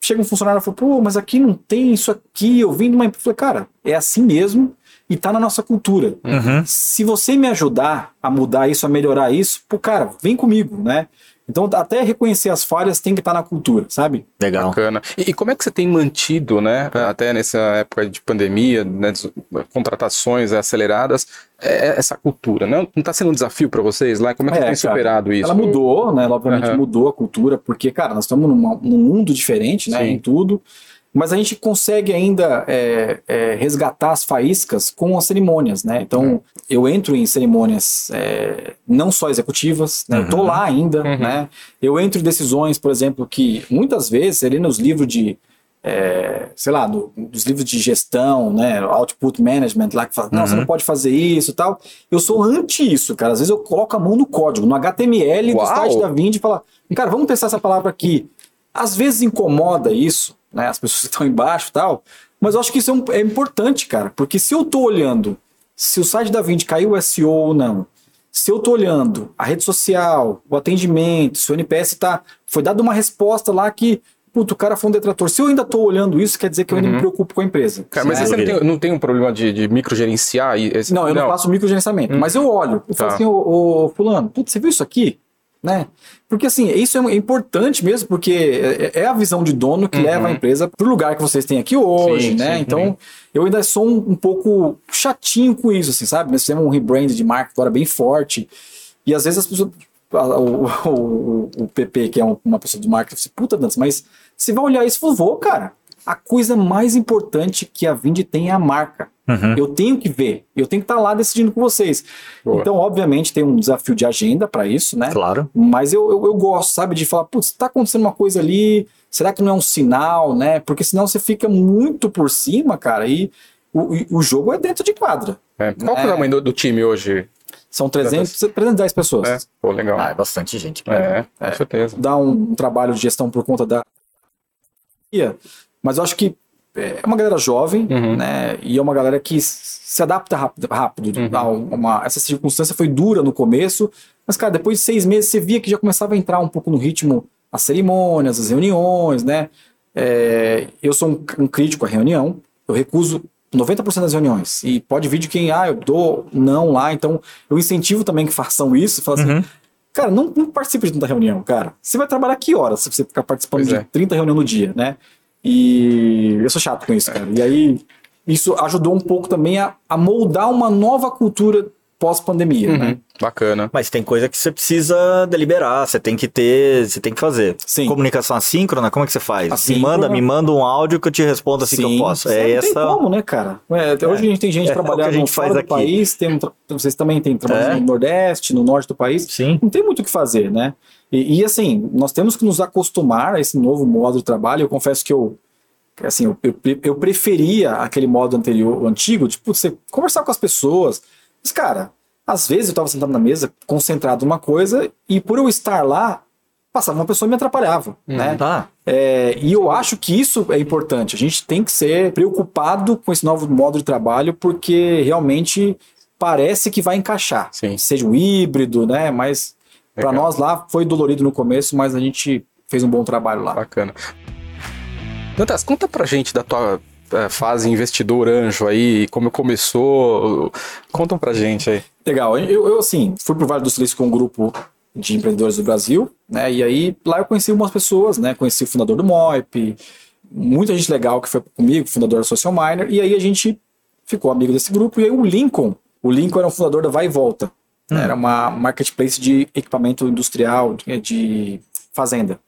Chega um funcionário e fala, pô, mas aqui não tem isso aqui, eu vim de uma. Eu falei, cara, é assim mesmo e tá na nossa cultura. Uhum. Se você me ajudar a mudar isso, a melhorar isso, pô, cara, vem comigo, né? Então, até reconhecer as falhas tem que estar na cultura, sabe? Legal. Bacana. E, e como é que você tem mantido, né, até nessa época de pandemia, né, contratações aceleradas, é- essa cultura? Não está sendo um desafio para vocês lá? Como é que É, você tem cara, superado isso? Ela mudou, né? Ela, obviamente Aham. mudou a cultura, porque, cara, nós estamos numa- num mundo diferente, né? Sim. Em tudo. Mas a gente consegue ainda é, é, resgatar as faíscas com as cerimônias, né? Então, eu entro em cerimônias é, não só executivas, né? Eu tô lá ainda, Uhum. né? Eu entro em decisões, por exemplo, que muitas vezes, ali nos livros de é, sei lá, do- dos livros de gestão, né, output management, lá que fala, não, você não pode fazer isso e tal. Eu sou anti isso, cara. Às vezes eu coloco a mão no código, no HTML do Uau! site da Vind e falo, cara, vamos testar essa palavra aqui. Às vezes incomoda isso, né, as pessoas que [laughs] estão embaixo e tal, mas eu acho que isso é, um- é importante, cara, porque se eu tô olhando se o site da Vind caiu o SEO ou não, se eu tô olhando a rede social, o atendimento, se o NPS tá, foi dada uma resposta lá que, puto, o cara foi um detrator. Se eu ainda tô olhando isso, quer dizer que eu ainda me preocupo com a empresa. Cara, mas você não tem, não tem um problema de, de microgerenciar? esse- Não, eu não, faço microgerenciamento, mas eu olho. Eu falo Tá. assim, ô, ô, fulano, putz, você viu isso aqui? Né? Porque assim, isso é importante mesmo, porque é é a visão de dono que leva a empresa para o lugar que vocês têm aqui hoje, Sim, né? sim, então, uhum. eu ainda sou um, um pouco chatinho com isso, assim, sabe? Nós fizemos um rebrand de marca agora bem forte, e às vezes as pessoas. [laughs] O, o, o PP, que é um- uma pessoa do marketing, fala assim, puta, Dantas, mas você vai olhar isso e fala, vou, cara. A coisa mais importante que a Vind tem é a marca. Eu tenho que ver, eu tenho que estar lá decidindo com vocês. Boa. Então, obviamente, tem um desafio de agenda para isso, né? Claro. Mas eu, eu, eu gosto, sabe, de falar, putz, tá acontecendo uma coisa ali, será que não é um sinal, né? Porque senão você fica muito por cima, cara, e o, o jogo é dentro de quadra. É. Qual que é É. o tamanho do, do time hoje? São 300, 310 pessoas. É. Pô, legal. Ah, é bastante gente. É, com certeza. Dá um, um trabalho de gestão por conta da. Mas eu acho que é uma galera jovem, Uhum. né? E é uma galera que se adapta rápido. rápido Uhum. a uma, essa circunstância foi dura no começo, mas, cara, depois de seis meses você via que já começava a entrar um pouco no ritmo as cerimônias, as reuniões, né? É, eu sou um, um crítico à reunião, eu recuso 90% das reuniões. E pode vir de quem, ah, eu dou não lá, então eu incentivo também que façam isso, falo assim, Uhum. Cara, não, não participe de tanta reunião, cara. Você vai trabalhar que horas se você ficar participando Pois de é. 30 reuniões no dia, né? E eu sou chato com isso, cara. E aí, isso ajudou um pouco também a, a moldar uma nova cultura pós-pandemia, né? Uhum. Bacana. Mas tem coisa que você precisa deliberar, você tem que ter, você tem que fazer. Sim. Comunicação assíncrona, como é que você faz? Assíncrona. Me manda, me manda um áudio que eu te respondo assim que eu posso. Sim, É não essa. tem como, né, cara? É, até hoje a gente tem gente É, é trabalhando a gente fora faz do aqui. país, tem um tra- vocês também têm trabalho É. no Nordeste, no Norte do país. Sim. Não tem muito o que fazer, né? E, e, assim, nós temos que nos acostumar a esse novo modo de trabalho. Eu confesso que eu, assim, eu, eu, eu preferia aquele modo anterior, o antigo, tipo, você conversar com as pessoas. Mas, cara, às vezes eu estava sentado na mesa, concentrado numa coisa, e por eu estar lá, passava uma pessoa e me atrapalhava, né? Tá. É, e eu acho que isso é importante. A gente tem que ser preocupado com esse novo modo de trabalho, porque realmente parece que vai encaixar. Sim. Seja o híbrido, né? Mas para nós lá foi dolorido no começo, mas a gente fez um bom trabalho lá. Bacana. Dantas, conta pra gente da tua eh, fase investidor anjo aí, como começou. Contam pra gente aí. Legal. Eu, eu, assim, fui pro Vale do Silício com um grupo de empreendedores do Brasil, né? E aí lá eu conheci algumas pessoas, né? Conheci o fundador do Moip, muita gente legal que foi comigo, fundador da Social Miner, e aí a gente ficou amigo desse grupo. E aí o Lincoln, o Lincoln era um fundador da Vai e Volta, né? era uma marketplace de equipamento industrial, de, fazenda.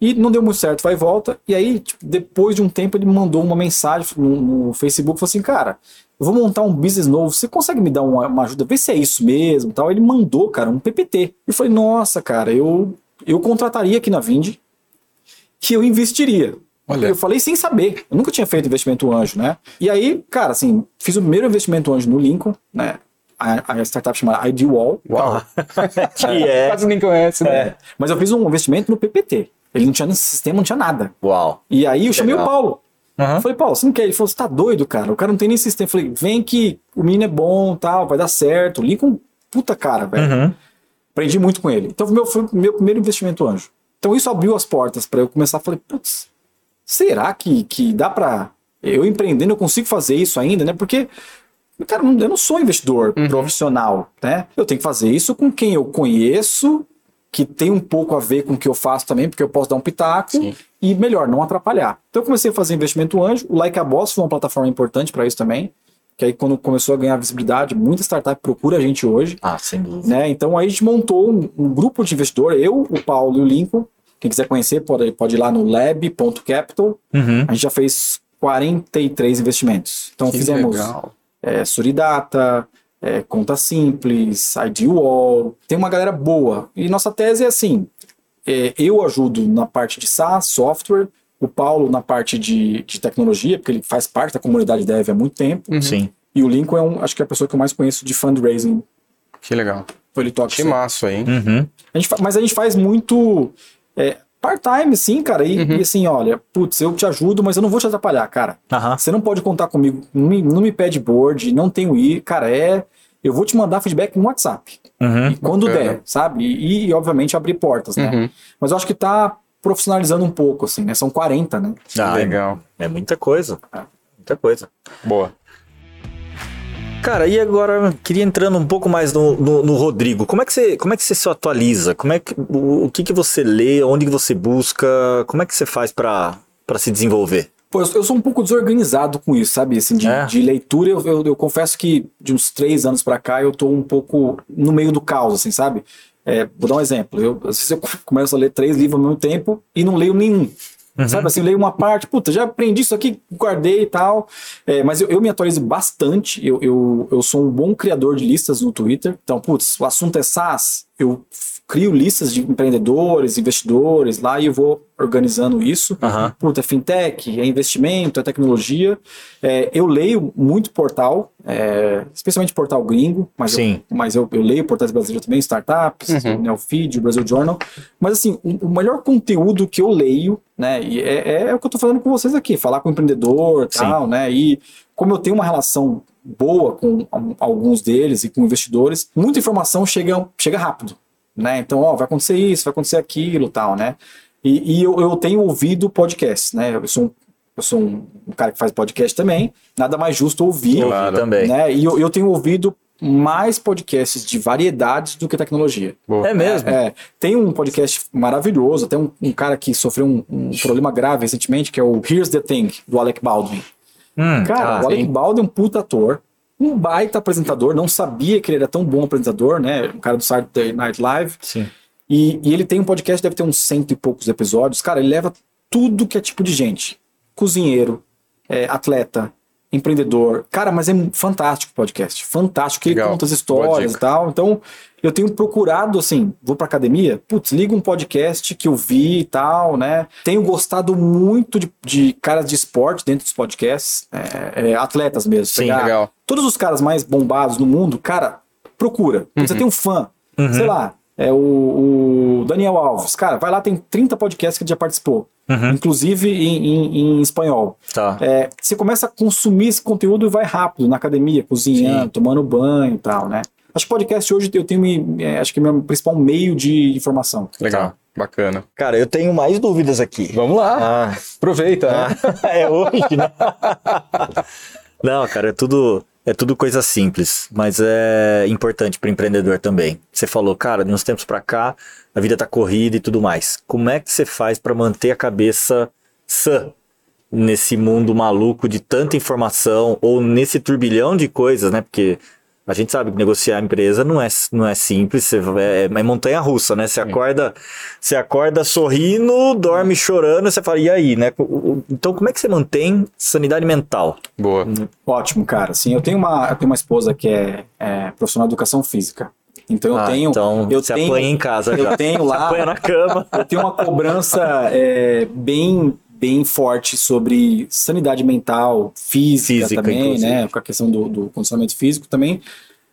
E não deu muito certo, vai e volta. E aí, tipo, depois de um tempo, ele me mandou uma mensagem no, no Facebook, falou assim, cara, eu vou montar um business novo, você consegue me dar uma, uma ajuda, ver se é isso mesmo tal? Ele mandou, cara, um PPT. Eu falei, nossa, cara, eu, eu contrataria aqui na Vind que eu investiria. Olha. Eu falei sem saber, eu nunca tinha feito investimento anjo, né? E aí, cara, assim, fiz o primeiro investimento anjo no Lincoln, né? A, a startup chamada IDWall. Uau! [laughs] que é. Quase nem conhece, né? É, mas eu fiz um investimento no PPT. Ele não tinha nem sistema, não tinha nada. Uau. E aí eu chamei Legal. o Paulo. Uhum. Falei, Paulo, você não quer? Ele falou, você tá doido, cara? O cara não tem nem sistema. Eu falei, vem que o menino é bom, tal, vai dar certo. O Lincoln, puta cara, velho. Uhum. Aprendi muito com ele. Então meu, foi o meu primeiro investimento anjo. Então isso abriu as portas para eu começar. Falei, putz, será que, que dá para eu empreendendo eu consigo fazer isso ainda, né? Porque cara, eu não sou investidor uhum. profissional, né? Eu tenho que fazer isso com quem eu conheço, que tem um pouco a ver com o que eu faço também, porque eu posso dar um pitaco Sim. e melhor, não atrapalhar. Então eu comecei a fazer investimento anjo, o Like a Boss foi uma plataforma importante para isso também que aí quando começou a ganhar visibilidade, muita startup procura a gente hoje. Ah, sem dúvida. Né? Então aí a gente montou um, um, grupo de investidor, eu, o Paulo e o Lincoln. Quem quiser conhecer pode, pode ir lá no lab.capital. Uhum. A gente já fez 43 investimentos. Então que fizemos é, Suridata, é, Conta Simples, IDWall. Tem uma galera boa. E nossa tese é assim, é, eu ajudo na parte de SaaS, software, o Paulo na parte de, de tecnologia, porque ele faz parte da comunidade dev há muito tempo. Uhum. Sim. E o Lincoln é, um, acho que é a pessoa que eu mais conheço de fundraising. Que legal. Ele toca que massa aí. Uhum. A gente, mas a gente faz muito é, part-time, sim, cara. E, uhum. e, assim, olha, putz, eu te ajudo, mas eu não vou te atrapalhar, cara. Uhum. Você não pode contar comigo, não me, não me pede board, não tenho ir, cara, é. Eu vou te mandar feedback no WhatsApp. Uhum. E quando der, sabe? E, e, obviamente, abrir portas, né? Uhum. Mas eu acho que tá profissionalizando um pouco, assim, né? São 40, né? Ah, legal. É muita coisa. É. Muita coisa. Boa. Cara, e agora queria entrando um pouco mais no, no, no, Rodrigo. Como é que você, como é que você se atualiza? Como é que, o, o que, que você lê? Onde que você busca? Como é que você faz para se desenvolver? Pô, eu sou um pouco desorganizado com isso, sabe? Assim, de, é. de leitura, eu, eu, eu, confesso que de uns três anos para cá eu tô um pouco no meio do caos, assim, sabe? É, vou dar um exemplo. Eu, às vezes eu [laughs] começo a ler três livros ao mesmo tempo e não leio nenhum. Uhum. Sabe assim, eu leio uma parte, puta, já aprendi isso aqui, guardei e tal. É, mas eu, eu, me atualizo bastante. Eu, eu, eu sou um bom criador de listas no Twitter. Então, putz, o assunto é SaaS. Eu crio listas de empreendedores, investidores lá e eu vou organizando isso. Uhum. Puta, é fintech, é investimento, é tecnologia. É, eu leio muito portal, é, especialmente portal gringo, mas, Sim. Eu, mas eu, eu leio portais brasileiros também, startups, uhum. Neofeed, o Brasil Journal. Mas assim, o, o, melhor conteúdo que eu leio, né, e é, é, é o que eu tô falando com vocês aqui, falar com o empreendedor e tal, né, e como eu tenho uma relação boa com alguns deles e com investidores, muita informação chega, chega rápido né? Então, ó, vai acontecer isso, vai acontecer aquilo, tal, né? E, e eu, eu, tenho ouvido podcast, né? Eu sou um, eu sou um, um, cara que faz podcast também, nada mais justo ouvir, claro. também. né? E eu, eu tenho ouvido mais podcasts de variedades do que tecnologia. Boa. É mesmo? É, tem um podcast maravilhoso, tem um, um cara que sofreu um, um, problema grave recentemente, que é o Here's the Thing, do Alec Baldwin. Hum, cara, ah, o Alec sim. Baldwin é um puta ator, um baita apresentador, não sabia que ele era tão bom apresentador, né? Um cara do Saturday Night Live. Sim. E, e ele tem um podcast, deve ter uns cento e poucos episódios. Cara, ele leva tudo que é tipo de gente. Cozinheiro, é, atleta, empreendedor. Cara, mas é fantástico o podcast. Fantástico. Que ele conta as histórias e tal. Então, eu tenho procurado, assim, vou pra academia, putz, liga um podcast que eu vi e tal, né? Tenho gostado muito de, de caras de esporte dentro dos podcasts, é, é, atletas mesmo. Sim, pegar legal. Todos os caras mais bombados no mundo, cara, procura. Uhum. Você tem um fã, uhum. sei lá, é o, o, Daniel Alves. Cara, vai lá, tem 30 podcasts que ele já participou. Uhum. Inclusive em, em, em espanhol. Tá. É, você começa a consumir esse conteúdo e vai rápido na academia, cozinhando, Sim. tomando banho e tal, né? Acho que podcast hoje eu tenho, é, acho que é meu principal meio de informação. Legal. Tá. Bacana. Cara, eu tenho mais dúvidas aqui. Vamos lá. Ah. Aproveita. Ah. [laughs] é hoje, né? [laughs] Não, cara, é tudo, é tudo coisa simples, mas é importante para empreendedor também. Você falou, cara, de uns tempos para cá, a vida tá corrida e tudo mais. Como é que você faz para manter a cabeça sã nesse mundo maluco de tanta informação ou nesse turbilhão de coisas, né? Porque a gente sabe que negociar a empresa não é, não é simples, você, é, é montanha russa, né? Você acorda, você acorda sorrindo, dorme chorando, você fala, e aí, né? Então, como é que você mantém sanidade mental? Boa. Ótimo, cara. Sim, eu tenho uma, eu tenho uma esposa que é, é profissional de educação física. Então eu ah, tenho. Então eu você tenho, apanha em casa eu já. tenho lá. Você apanha na cama. Eu tenho uma cobrança é, bem bem forte sobre sanidade mental, física, física também, inclusive. né? Com a questão do, do, condicionamento físico também.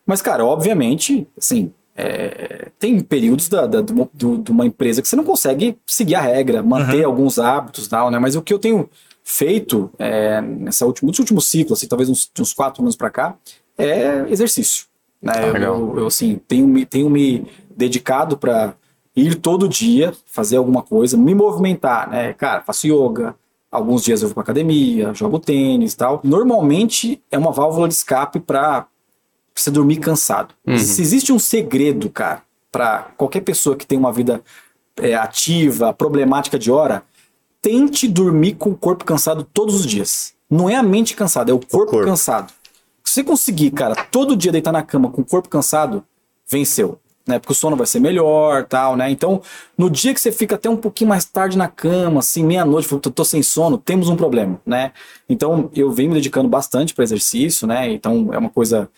Mas, cara, obviamente, assim, é, tem períodos da, da, do, de uma empresa que você não consegue seguir a regra, manter uhum. alguns hábitos e tal, né? Mas o que eu tenho feito é, nessa última, nesse último ciclo, assim, talvez uns, uns quatro anos para cá, é exercício. Né? Ah, eu, eu, assim, tenho, tenho me dedicado para ir todo dia fazer alguma coisa, me movimentar, né? Cara, faço yoga, alguns dias eu vou para academia, jogo tênis e tal. Normalmente é uma válvula de escape para você dormir cansado. Uhum. Se existe um segredo, cara, para qualquer pessoa que tem uma vida é, ativa, problemática de hora, tente dormir com o corpo cansado todos os dias. Não é a mente cansada, é o corpo, o corpo. cansado. Se você conseguir, cara, todo dia deitar na cama com o corpo cansado, venceu né? Porque o sono vai ser melhor, tal, né? Então, no dia que você fica até um pouquinho mais tarde na cama, assim, meia-noite, eu tô sem sono, temos um problema, né? Então, eu venho me dedicando bastante para exercício, né? Então, é uma coisa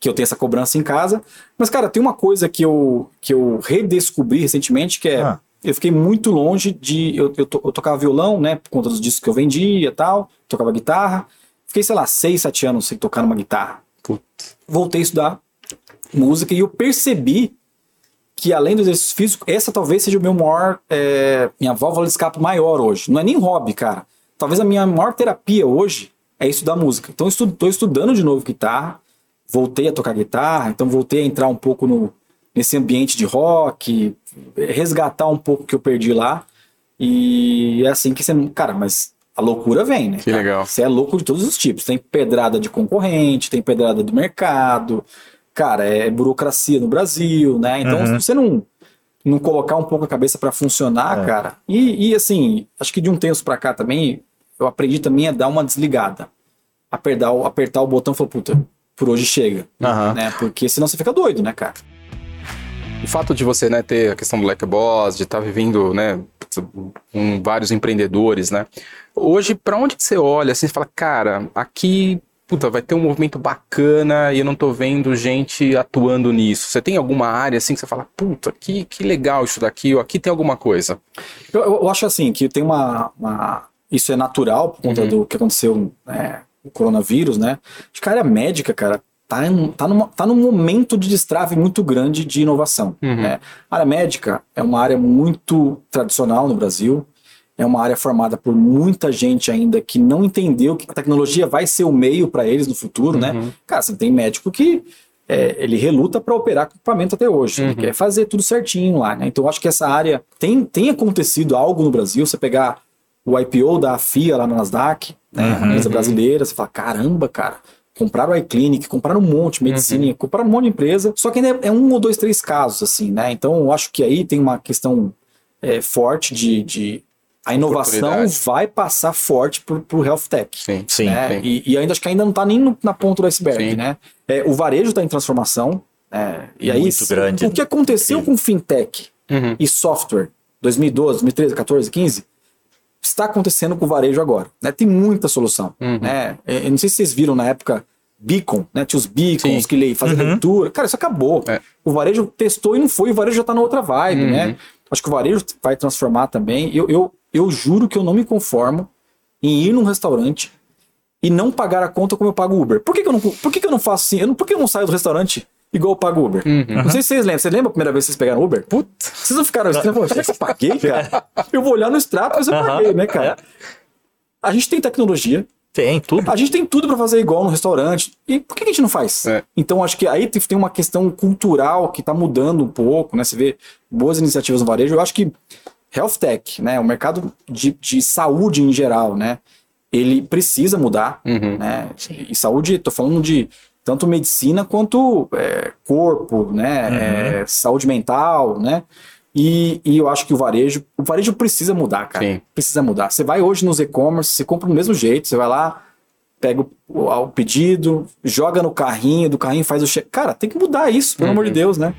que eu tenho essa cobrança em casa. Mas, cara, tem uma coisa que eu, que eu redescobri recentemente, que é... Ah. Eu fiquei muito longe de... Eu, eu, to, eu, tocava violão, né? Por conta dos discos que eu vendia e tal. Tocava guitarra. Fiquei, sei lá, seis, sete anos sem tocar numa guitarra. Putz. Voltei a estudar música e eu percebi que além do exercício físico, essa talvez seja o meu maior, é, minha válvula de escape maior hoje. Não é nem hobby, cara. Talvez a minha maior terapia hoje é estudar música. Então estou estudo, estudando de novo guitarra, voltei a tocar guitarra, então voltei a entrar um pouco no, nesse ambiente de rock, resgatar um pouco que eu perdi lá. E é assim que você. Cara, mas a loucura vem, né? Que cara? legal. Você é louco de todos os tipos. Tem pedrada de concorrente, tem pedrada do mercado, cara, é burocracia no Brasil, né? Então, uhum. se você não, não colocar um pouco a cabeça para funcionar, é. cara, e, e, assim, acho que de um tempo para cá também, eu aprendi também a dar uma desligada. Apertar, apertar o botão e falar, puta, por hoje chega. Uhum. Né? Porque senão você fica doido, né, cara? O fato de você né, ter a questão do Black Boss, de estar tá vivendo né, com vários empreendedores, né? Hoje, para onde você olha, assim, você fala, cara, aqui puta, vai ter um movimento bacana e eu não tô vendo gente atuando nisso? Você tem alguma área assim que você fala, puta, que, que legal isso daqui, ou aqui tem alguma coisa? Eu, eu acho assim, que tem uma, uma, Isso é natural por conta uhum. do que aconteceu, né, o coronavírus, né? Acho que a área médica, cara, tá, em, tá, numa, tá num momento de destrave muito grande de inovação. Uhum. Né? A área médica é uma área muito tradicional no Brasil, é uma área formada por muita gente ainda que não entendeu que a tecnologia vai ser o meio para eles no futuro, né? uhum. né? Cara, você tem médico que é, ele reluta para operar com equipamento até hoje. Uhum. Ele quer fazer tudo certinho lá, né? Então eu acho que essa área tem, tem acontecido algo no Brasil. Você pegar o IPO da FIA lá na Nasdaq, né? Uhum. A empresa brasileira, você fala, caramba, cara. Compraram a iClinic, compraram um monte de medicina, uhum. compraram um monte de empresa, só que ainda é um ou dois, três casos, assim, né? Então eu acho que aí tem uma questão é, forte de, de a inovação vai passar forte para o health tech. Sim, sim. Né? sim. E, e, ainda acho que ainda não está nem no, na ponta do iceberg, sim. né? É, o varejo está em transformação. É, e aí, Muito grande. o que aconteceu com fintech uhum. e software 2012, 2013, 14, 15 está acontecendo com o varejo agora. Né? Tem muita solução. Uhum. Né? Eu não sei se vocês viram na época Beacon, né? Tinha os beacons Sim. que faziam uhum. leitura. Cara, isso acabou. É. O varejo testou e não foi, o varejo já está na outra vibe, uhum. né? Acho que o varejo vai transformar também. Eu, eu, eu juro que eu não me conformo em ir num restaurante e não pagar a conta como eu pago Uber. Por que, que eu não, por que, que eu não faço assim? Eu não, por que eu não saio do restaurante igual eu pago Uber? Uhum. Não sei se vocês lembram. Você lembra a primeira vez que vocês pegaram Uber? Putz, vocês não ficaram assim, será que eu paguei, [laughs] cara? Eu vou olhar no extrato, mas eu paguei, né, cara? A gente tem tecnologia. Tem tudo. A gente tem tudo para fazer igual no restaurante. E por que a gente não faz? É. Então acho que aí tem uma questão cultural que tá mudando um pouco, né? Você vê boas iniciativas no varejo. Eu acho que health tech, né, o mercado de, de saúde em geral, né, ele precisa mudar, uhum. né, e saúde, estou falando de tanto medicina quanto é, corpo, né, uhum. é, saúde mental, né, e, e, eu acho que o varejo, o varejo precisa mudar, cara, Sim. precisa mudar. Você vai hoje nos e-commerce, você compra do mesmo jeito, você vai lá, pega o, o, pedido, joga no carrinho, do carrinho faz o cheque. Cara, tem que mudar isso, pelo uhum. amor de Deus, né?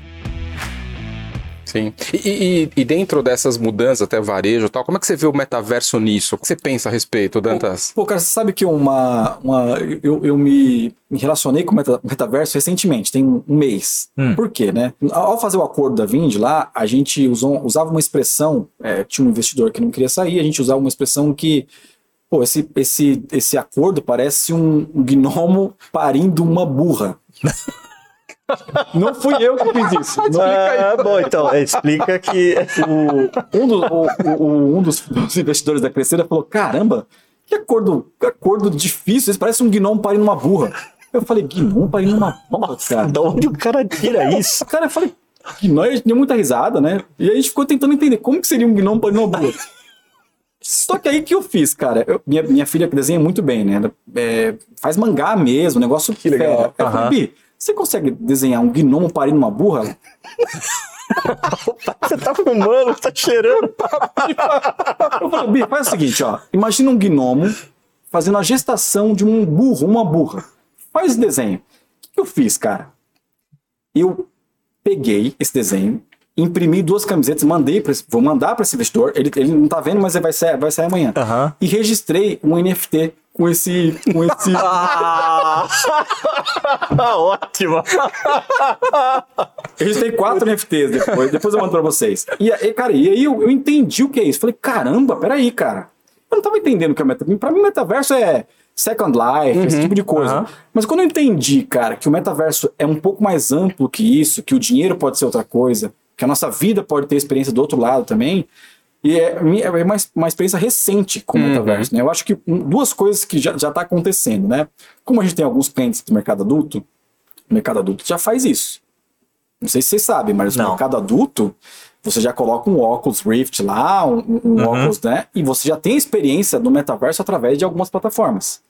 Sim. E, e, e, dentro dessas mudanças, até varejo e tal, como é que você vê o metaverso nisso? O que você pensa a respeito, Dantas? Pô, cara, você sabe que uma. uma eu, eu me, me relacionei com o meta, metaverso recentemente, tem um mês. Hum. Por quê, né? Ao fazer o acordo da Vind lá, a gente usou, usava uma expressão, é, tinha um investidor que não queria sair, a gente usava uma expressão que. Pô, esse, esse, esse acordo parece um gnomo parindo uma burra. [laughs] Não fui eu que fiz isso. [laughs] Ah, bom, então, explica que o, um, do, o, o, um dos, dos, investidores da Crescera falou: caramba, que acordo, que acordo difícil, isso parece um gnomo parindo uma burra. Eu falei, gnomo parindo uma burra, cara. Da onde o cara tira isso? Cara, eu falei, gnomo, a gente deu muita risada, né? E a gente ficou tentando entender como que seria um gnomo parindo uma burra. Só que aí que eu fiz, cara. Eu, minha, minha filha desenha muito bem, né? É, faz mangá mesmo, negócio que legal. Eu falei, você consegue desenhar um gnomo parindo uma burra? [laughs] Você tá fumando, tá cheirando. Eu falei, Bi, faz o seguinte, ó. Imagina um gnomo fazendo a gestação de um burro, uma burra. Faz esse desenho. O que eu fiz, cara? Eu peguei esse desenho, imprimi duas camisetas, mandei para vou mandar para esse investidor. Ele, ele não tá vendo, mas ele vai sair, vai sair amanhã. Aham. E registrei um NFT com esse com esse [laughs] Ah, [laughs] ótimo. Registrei quatro NFTs depois, depois eu mando pra vocês. E, aí, cara, e aí eu, eu entendi o que é isso. Falei, caramba, peraí, cara. Eu não tava entendendo o que é metaverso. Pra mim, metaverso é Second Life, esse tipo de coisa. aham. Mas quando eu entendi, cara, que o metaverso é um pouco mais amplo que isso, que o dinheiro pode ser outra coisa, que a nossa vida pode ter experiência do outro lado também, e é, é uma, uma experiência recente com o metaverso, né? Eu acho que duas coisas que já, já tá acontecendo, né? Como a gente tem alguns clientes do mercado adulto, o mercado adulto já faz isso. Não sei se vocês sabem, mas no Não. mercado adulto, você já coloca um óculos Rift lá, um, um Uhum. óculos, né? E você já tem experiência no metaverso através de algumas plataformas.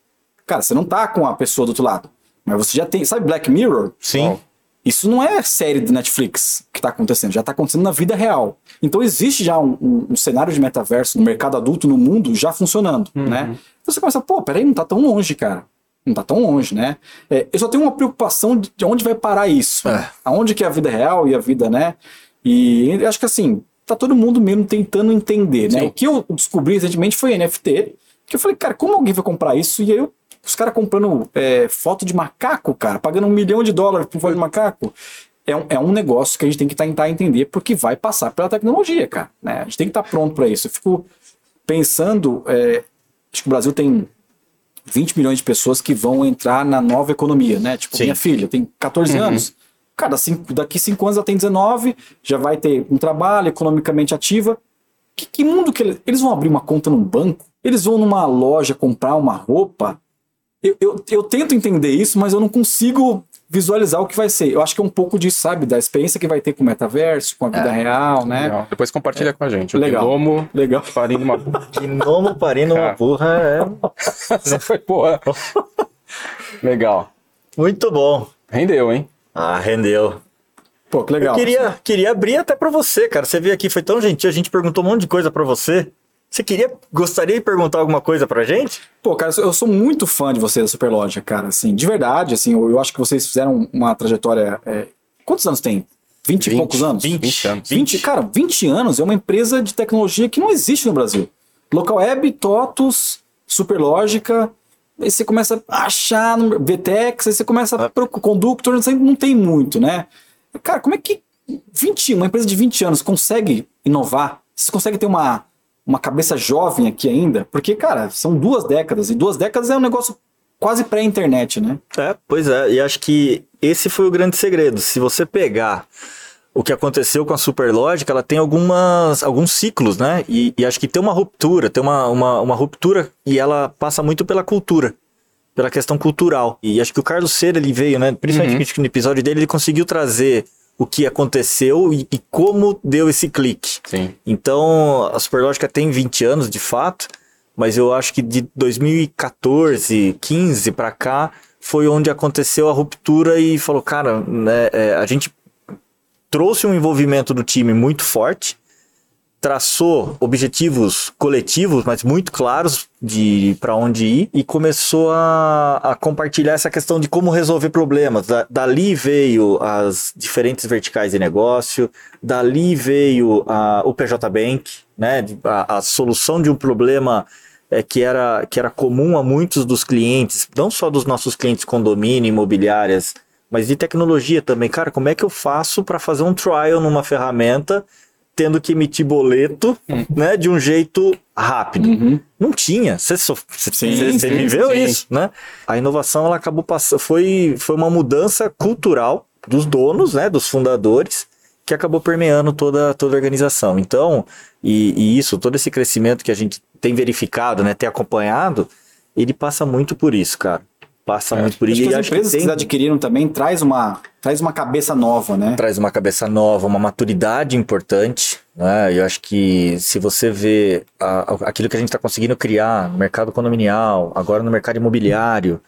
Cara, você não tá com a pessoa do outro lado, mas você já tem. Sabe Black Mirror? Sim. Isso não é série do Netflix que está acontecendo, já está acontecendo na vida real. Então existe já um, um- um cenário de metaverso no mercado adulto, no mundo, já funcionando, né? Então você começa, pô, peraí, não tá tão longe, cara. Não tá tão longe, né? É, eu só tenho uma preocupação de, de onde vai parar isso. É. Aonde que é a vida real e a vida, né? E eu acho que assim, tá todo mundo mesmo tentando entender, né? Sim. O que eu descobri recentemente foi NFT, que eu falei, cara, como alguém vai comprar isso? E aí eu, os caras comprando é, foto de macaco, cara, pagando um milhão de dólares por foto de macaco. É um, é um negócio que a gente tem que tentar entender, porque vai passar pela tecnologia, cara. Né? A gente tem que estar pronto para isso. Eu fico pensando, é, acho que o Brasil tem 20 milhões de pessoas que vão entrar na nova economia, né? Tipo, Sim. minha filha tem 14 anos. Cara, cinco, daqui 5 anos ela tem 19, já vai ter um trabalho economicamente ativa. Que, que mundo que eles, eles vão abrir uma conta num banco? Eles vão numa loja comprar uma roupa? Eu, eu, eu tento entender isso, mas eu não consigo visualizar o que vai ser. Eu acho que é um pouco disso, sabe? Da experiência que vai ter com o metaverso, com a vida real, né? Legal. Depois compartilha com a gente. O Legal. Gnomo Legal. parindo uma... Gnomo parindo uma Cara. burra é Essa foi boa. Legal. muito bom. Rendeu, hein? Ah, rendeu. Pô, que legal. Eu queria, queria abrir até pra você, cara. Você veio aqui, foi tão gentil, a gente perguntou um monte de coisa pra você. Você queria, gostaria de perguntar alguma coisa pra gente? Pô, cara, eu sou muito fã de vocês da Superloja, cara. Assim, de verdade, assim, eu, eu acho que vocês fizeram uma trajetória. é, Quantos anos tem? 20 e 20, poucos anos? 20 anos. 20, cara, 20 anos é uma empresa de tecnologia que não existe no Brasil. Local Web, TOTUS, Superlógica, aí você começa a achar no VTEX, aí você começa a procurar Conductor, não tem muito, né? Cara, como é que 20, uma empresa de 20 anos consegue inovar? Vocês conseguem ter uma, uma cabeça jovem aqui ainda? Porque, cara, são duas décadas, e duas décadas é um negócio quase pré-internet, né? É, pois é, e acho que esse foi o grande segredo. Se você pegar o que aconteceu com a Superlógica, ela tem algumas, alguns ciclos, né? E, e acho que tem uma ruptura, tem uma, uma, uma ruptura e ela passa muito pela cultura, pela questão cultural. E acho que o Carlos Cera, ele veio, né? Principalmente que no episódio dele, ele conseguiu trazer o que aconteceu e, e como deu esse clique. Sim. Então, a Superlógica tem 20 anos, de fato, mas eu acho que de 2014, 15 para cá foi onde aconteceu a ruptura e falou, cara, né, é, a gente trouxe um envolvimento do time muito forte, traçou objetivos coletivos, mas muito claros de para onde ir e começou a, a compartilhar essa questão de como resolver problemas. Da- dali veio as diferentes verticais de negócio, dali veio a, o PJ Bank, né, a, a solução de um problema é, que, era, que era comum a muitos dos clientes, não só dos nossos clientes condomínio, imobiliárias, mas de tecnologia também. Cara, como é que eu faço para fazer um trial numa ferramenta tendo que emitir boleto, né, de um jeito rápido? Não tinha. Você viveu sim. isso, né? A inovação ela acabou passando, foi foi uma mudança cultural dos donos, né, dos fundadores, que acabou permeando toda, toda a organização. Então, e, e isso, todo esse crescimento que a gente tem verificado, né, tem acompanhado, ele passa muito por isso, cara. Passa é. muito por isso. Acho que as empresas que, tem... que adquiriram também traz uma, traz uma cabeça nova, né? Traz uma cabeça nova, uma maturidade importante. Né? Eu acho que se você vê a, aquilo que a gente está conseguindo criar no mercado condominial, agora no mercado imobiliário,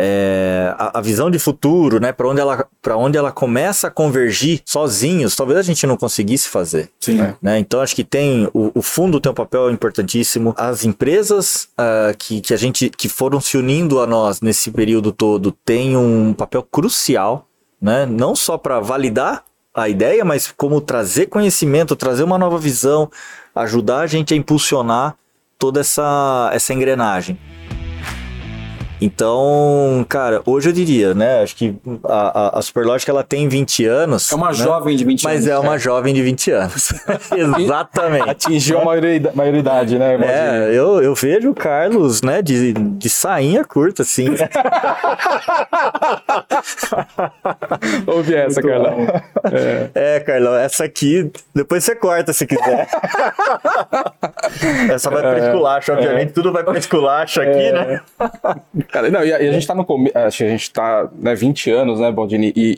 é, a, a, visão de futuro, né, para onde ela para onde ela começa a convergir sozinhos, talvez a gente não conseguisse fazer. Sim. Né? Então acho que tem o, o, fundo tem um papel importantíssimo. As empresas uh, que, que a gente que foram se unindo a nós nesse período todo têm um papel crucial, né? Não só para validar a ideia, mas como trazer conhecimento, trazer uma nova visão, ajudar a gente a impulsionar toda essa, essa engrenagem. Então, cara, hoje eu diria, né? Acho que a, a, a Superlógica ela tem 20 anos. É uma né? jovem de 20 mas anos. Mas é uma é. jovem de 20 anos. [laughs] Exatamente. Atingiu a maioridade, né? É, eu, eu vejo o Carlos, né, de, de sainha curta, assim. [laughs] Ouve essa, Carlão. É. é, Carlão, essa aqui, depois você corta se quiser. [laughs] essa vai pra esculacho, obviamente, é. tudo vai pra esculacho aqui, é. né? Cara, não, e a, e a gente tá no começo, a gente tá, né, 20 anos, né, Baldini, e,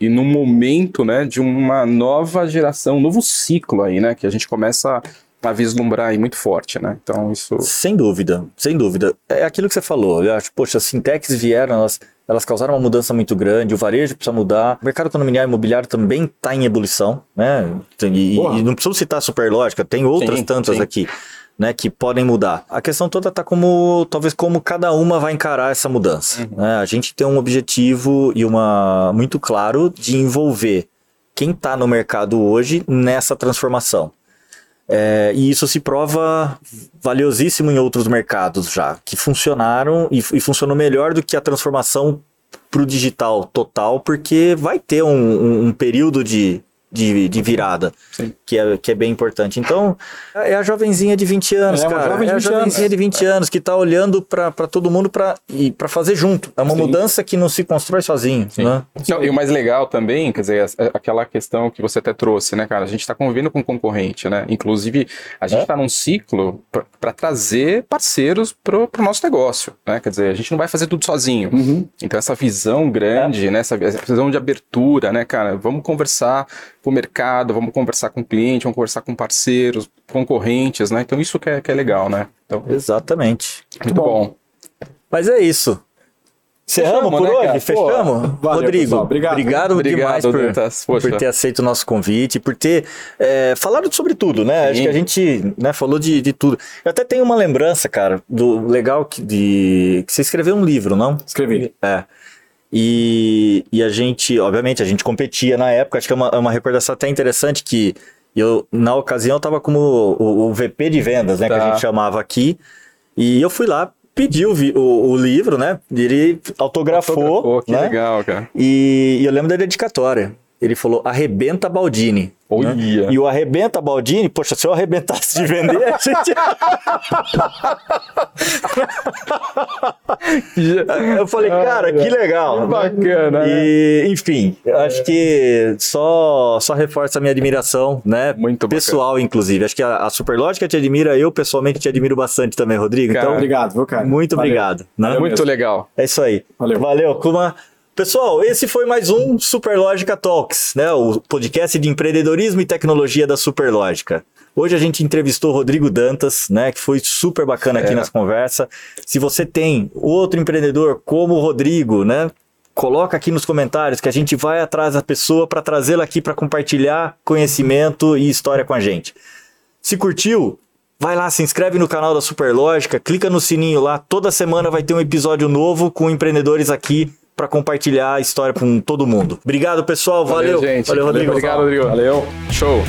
e, e num momento, né, de uma nova geração, um novo ciclo aí, né, que a gente começa a vislumbrar aí muito forte, né? Então isso. Sem dúvida, sem dúvida. É aquilo que você falou. Eu acho, poxa, as fintechs vieram, elas, elas causaram uma mudança muito grande, o varejo precisa mudar, o mercado condominial imobiliário também está em ebulição, né? E, e, não preciso citar a Superlógica, tem outras sim, tantas sim. aqui né, que podem mudar. A questão toda está como, talvez como cada uma vai encarar essa mudança. Uhum. Né? A gente tem um objetivo e uma muito claro de envolver quem está no mercado hoje nessa transformação. É, e isso se prova valiosíssimo em outros mercados já, que funcionaram e, e funcionou melhor do que a transformação para o digital total, porque vai ter um, um, um período de de, de virada, que é, que é bem importante. Então, é a jovenzinha de 20 anos, é cara. Jovem é a jovenzinha anos. de 20 anos que está olhando para todo mundo para fazer junto. É uma Sim. mudança que não se constrói sozinho. Né? Não, e o mais legal também, quer dizer, é aquela questão que você até trouxe, né, cara? A gente está convivendo com concorrente, né? Inclusive, a gente está é? num ciclo para trazer parceiros para o nosso negócio, né? Quer dizer, a gente não vai fazer tudo sozinho. Uhum. Então, essa visão grande, é. né? Essa visão de abertura, né, cara? Vamos conversar para o mercado, vamos conversar com o cliente, vamos conversar com parceiros, concorrentes, né? Então isso que é, que é legal, né? Então, Exatamente. Muito bom. bom. Mas é isso. Encerramos por né, hoje? Cara? Fechamos? Pô, valeu, Rodrigo, obrigado. obrigado, obrigado demais por, por ter aceito o nosso convite, por ter é, falado sobre tudo, né? Sim. Acho que a gente né, falou de, de tudo. Eu até tenho uma lembrança, cara, do legal que, de, que você escreveu um livro, não? Escrevi. É. E, e a gente, obviamente, a gente competia na época, acho que é uma, é uma recordação até interessante que eu, na ocasião, eu tava como o, o VP de vendas, né, tá. que a tá. gente chamava aqui, e eu fui lá, pedi o, o, o livro, né, ele autografou, autografou que né? legal, cara. E, e eu lembro da dedicatória, ele falou, arrebenta Baldini. Né? E o arrebenta Baldini, poxa, se eu arrebentasse de vender, a gente. [laughs] eu falei, cara, que legal. Que bacana. Né? E, enfim, acho que só, só reforça a minha admiração, né? Muito Pessoal, bacana. inclusive. Acho que a, a Superlógica te admira, eu pessoalmente te admiro bastante também, Rodrigo. Cara, então, obrigado, viu, cara? Muito Valeu. obrigado. Né? Muito legal. É isso aí. Valeu. Valeu, Kuma. Pessoal, esse foi mais um Superlógica Talks, né? O podcast de empreendedorismo e tecnologia da Superlógica. Hoje a gente entrevistou o Rodrigo Dantas, né? Que foi super bacana aqui é. nessa conversa. Se você tem outro empreendedor como o Rodrigo, né? Coloca aqui nos comentários que a gente vai atrás da pessoa para trazê-la aqui para compartilhar conhecimento e história com a gente. Se curtiu, Vai lá, se inscreve no canal da Superlógica, clica no sininho lá. Toda semana vai ter um episódio novo com empreendedores aqui para compartilhar a história com todo mundo. Obrigado, pessoal. Valeu. Valeu, gente. Valeu, Rodrigo. Obrigado, Rodrigo. Valeu. Show.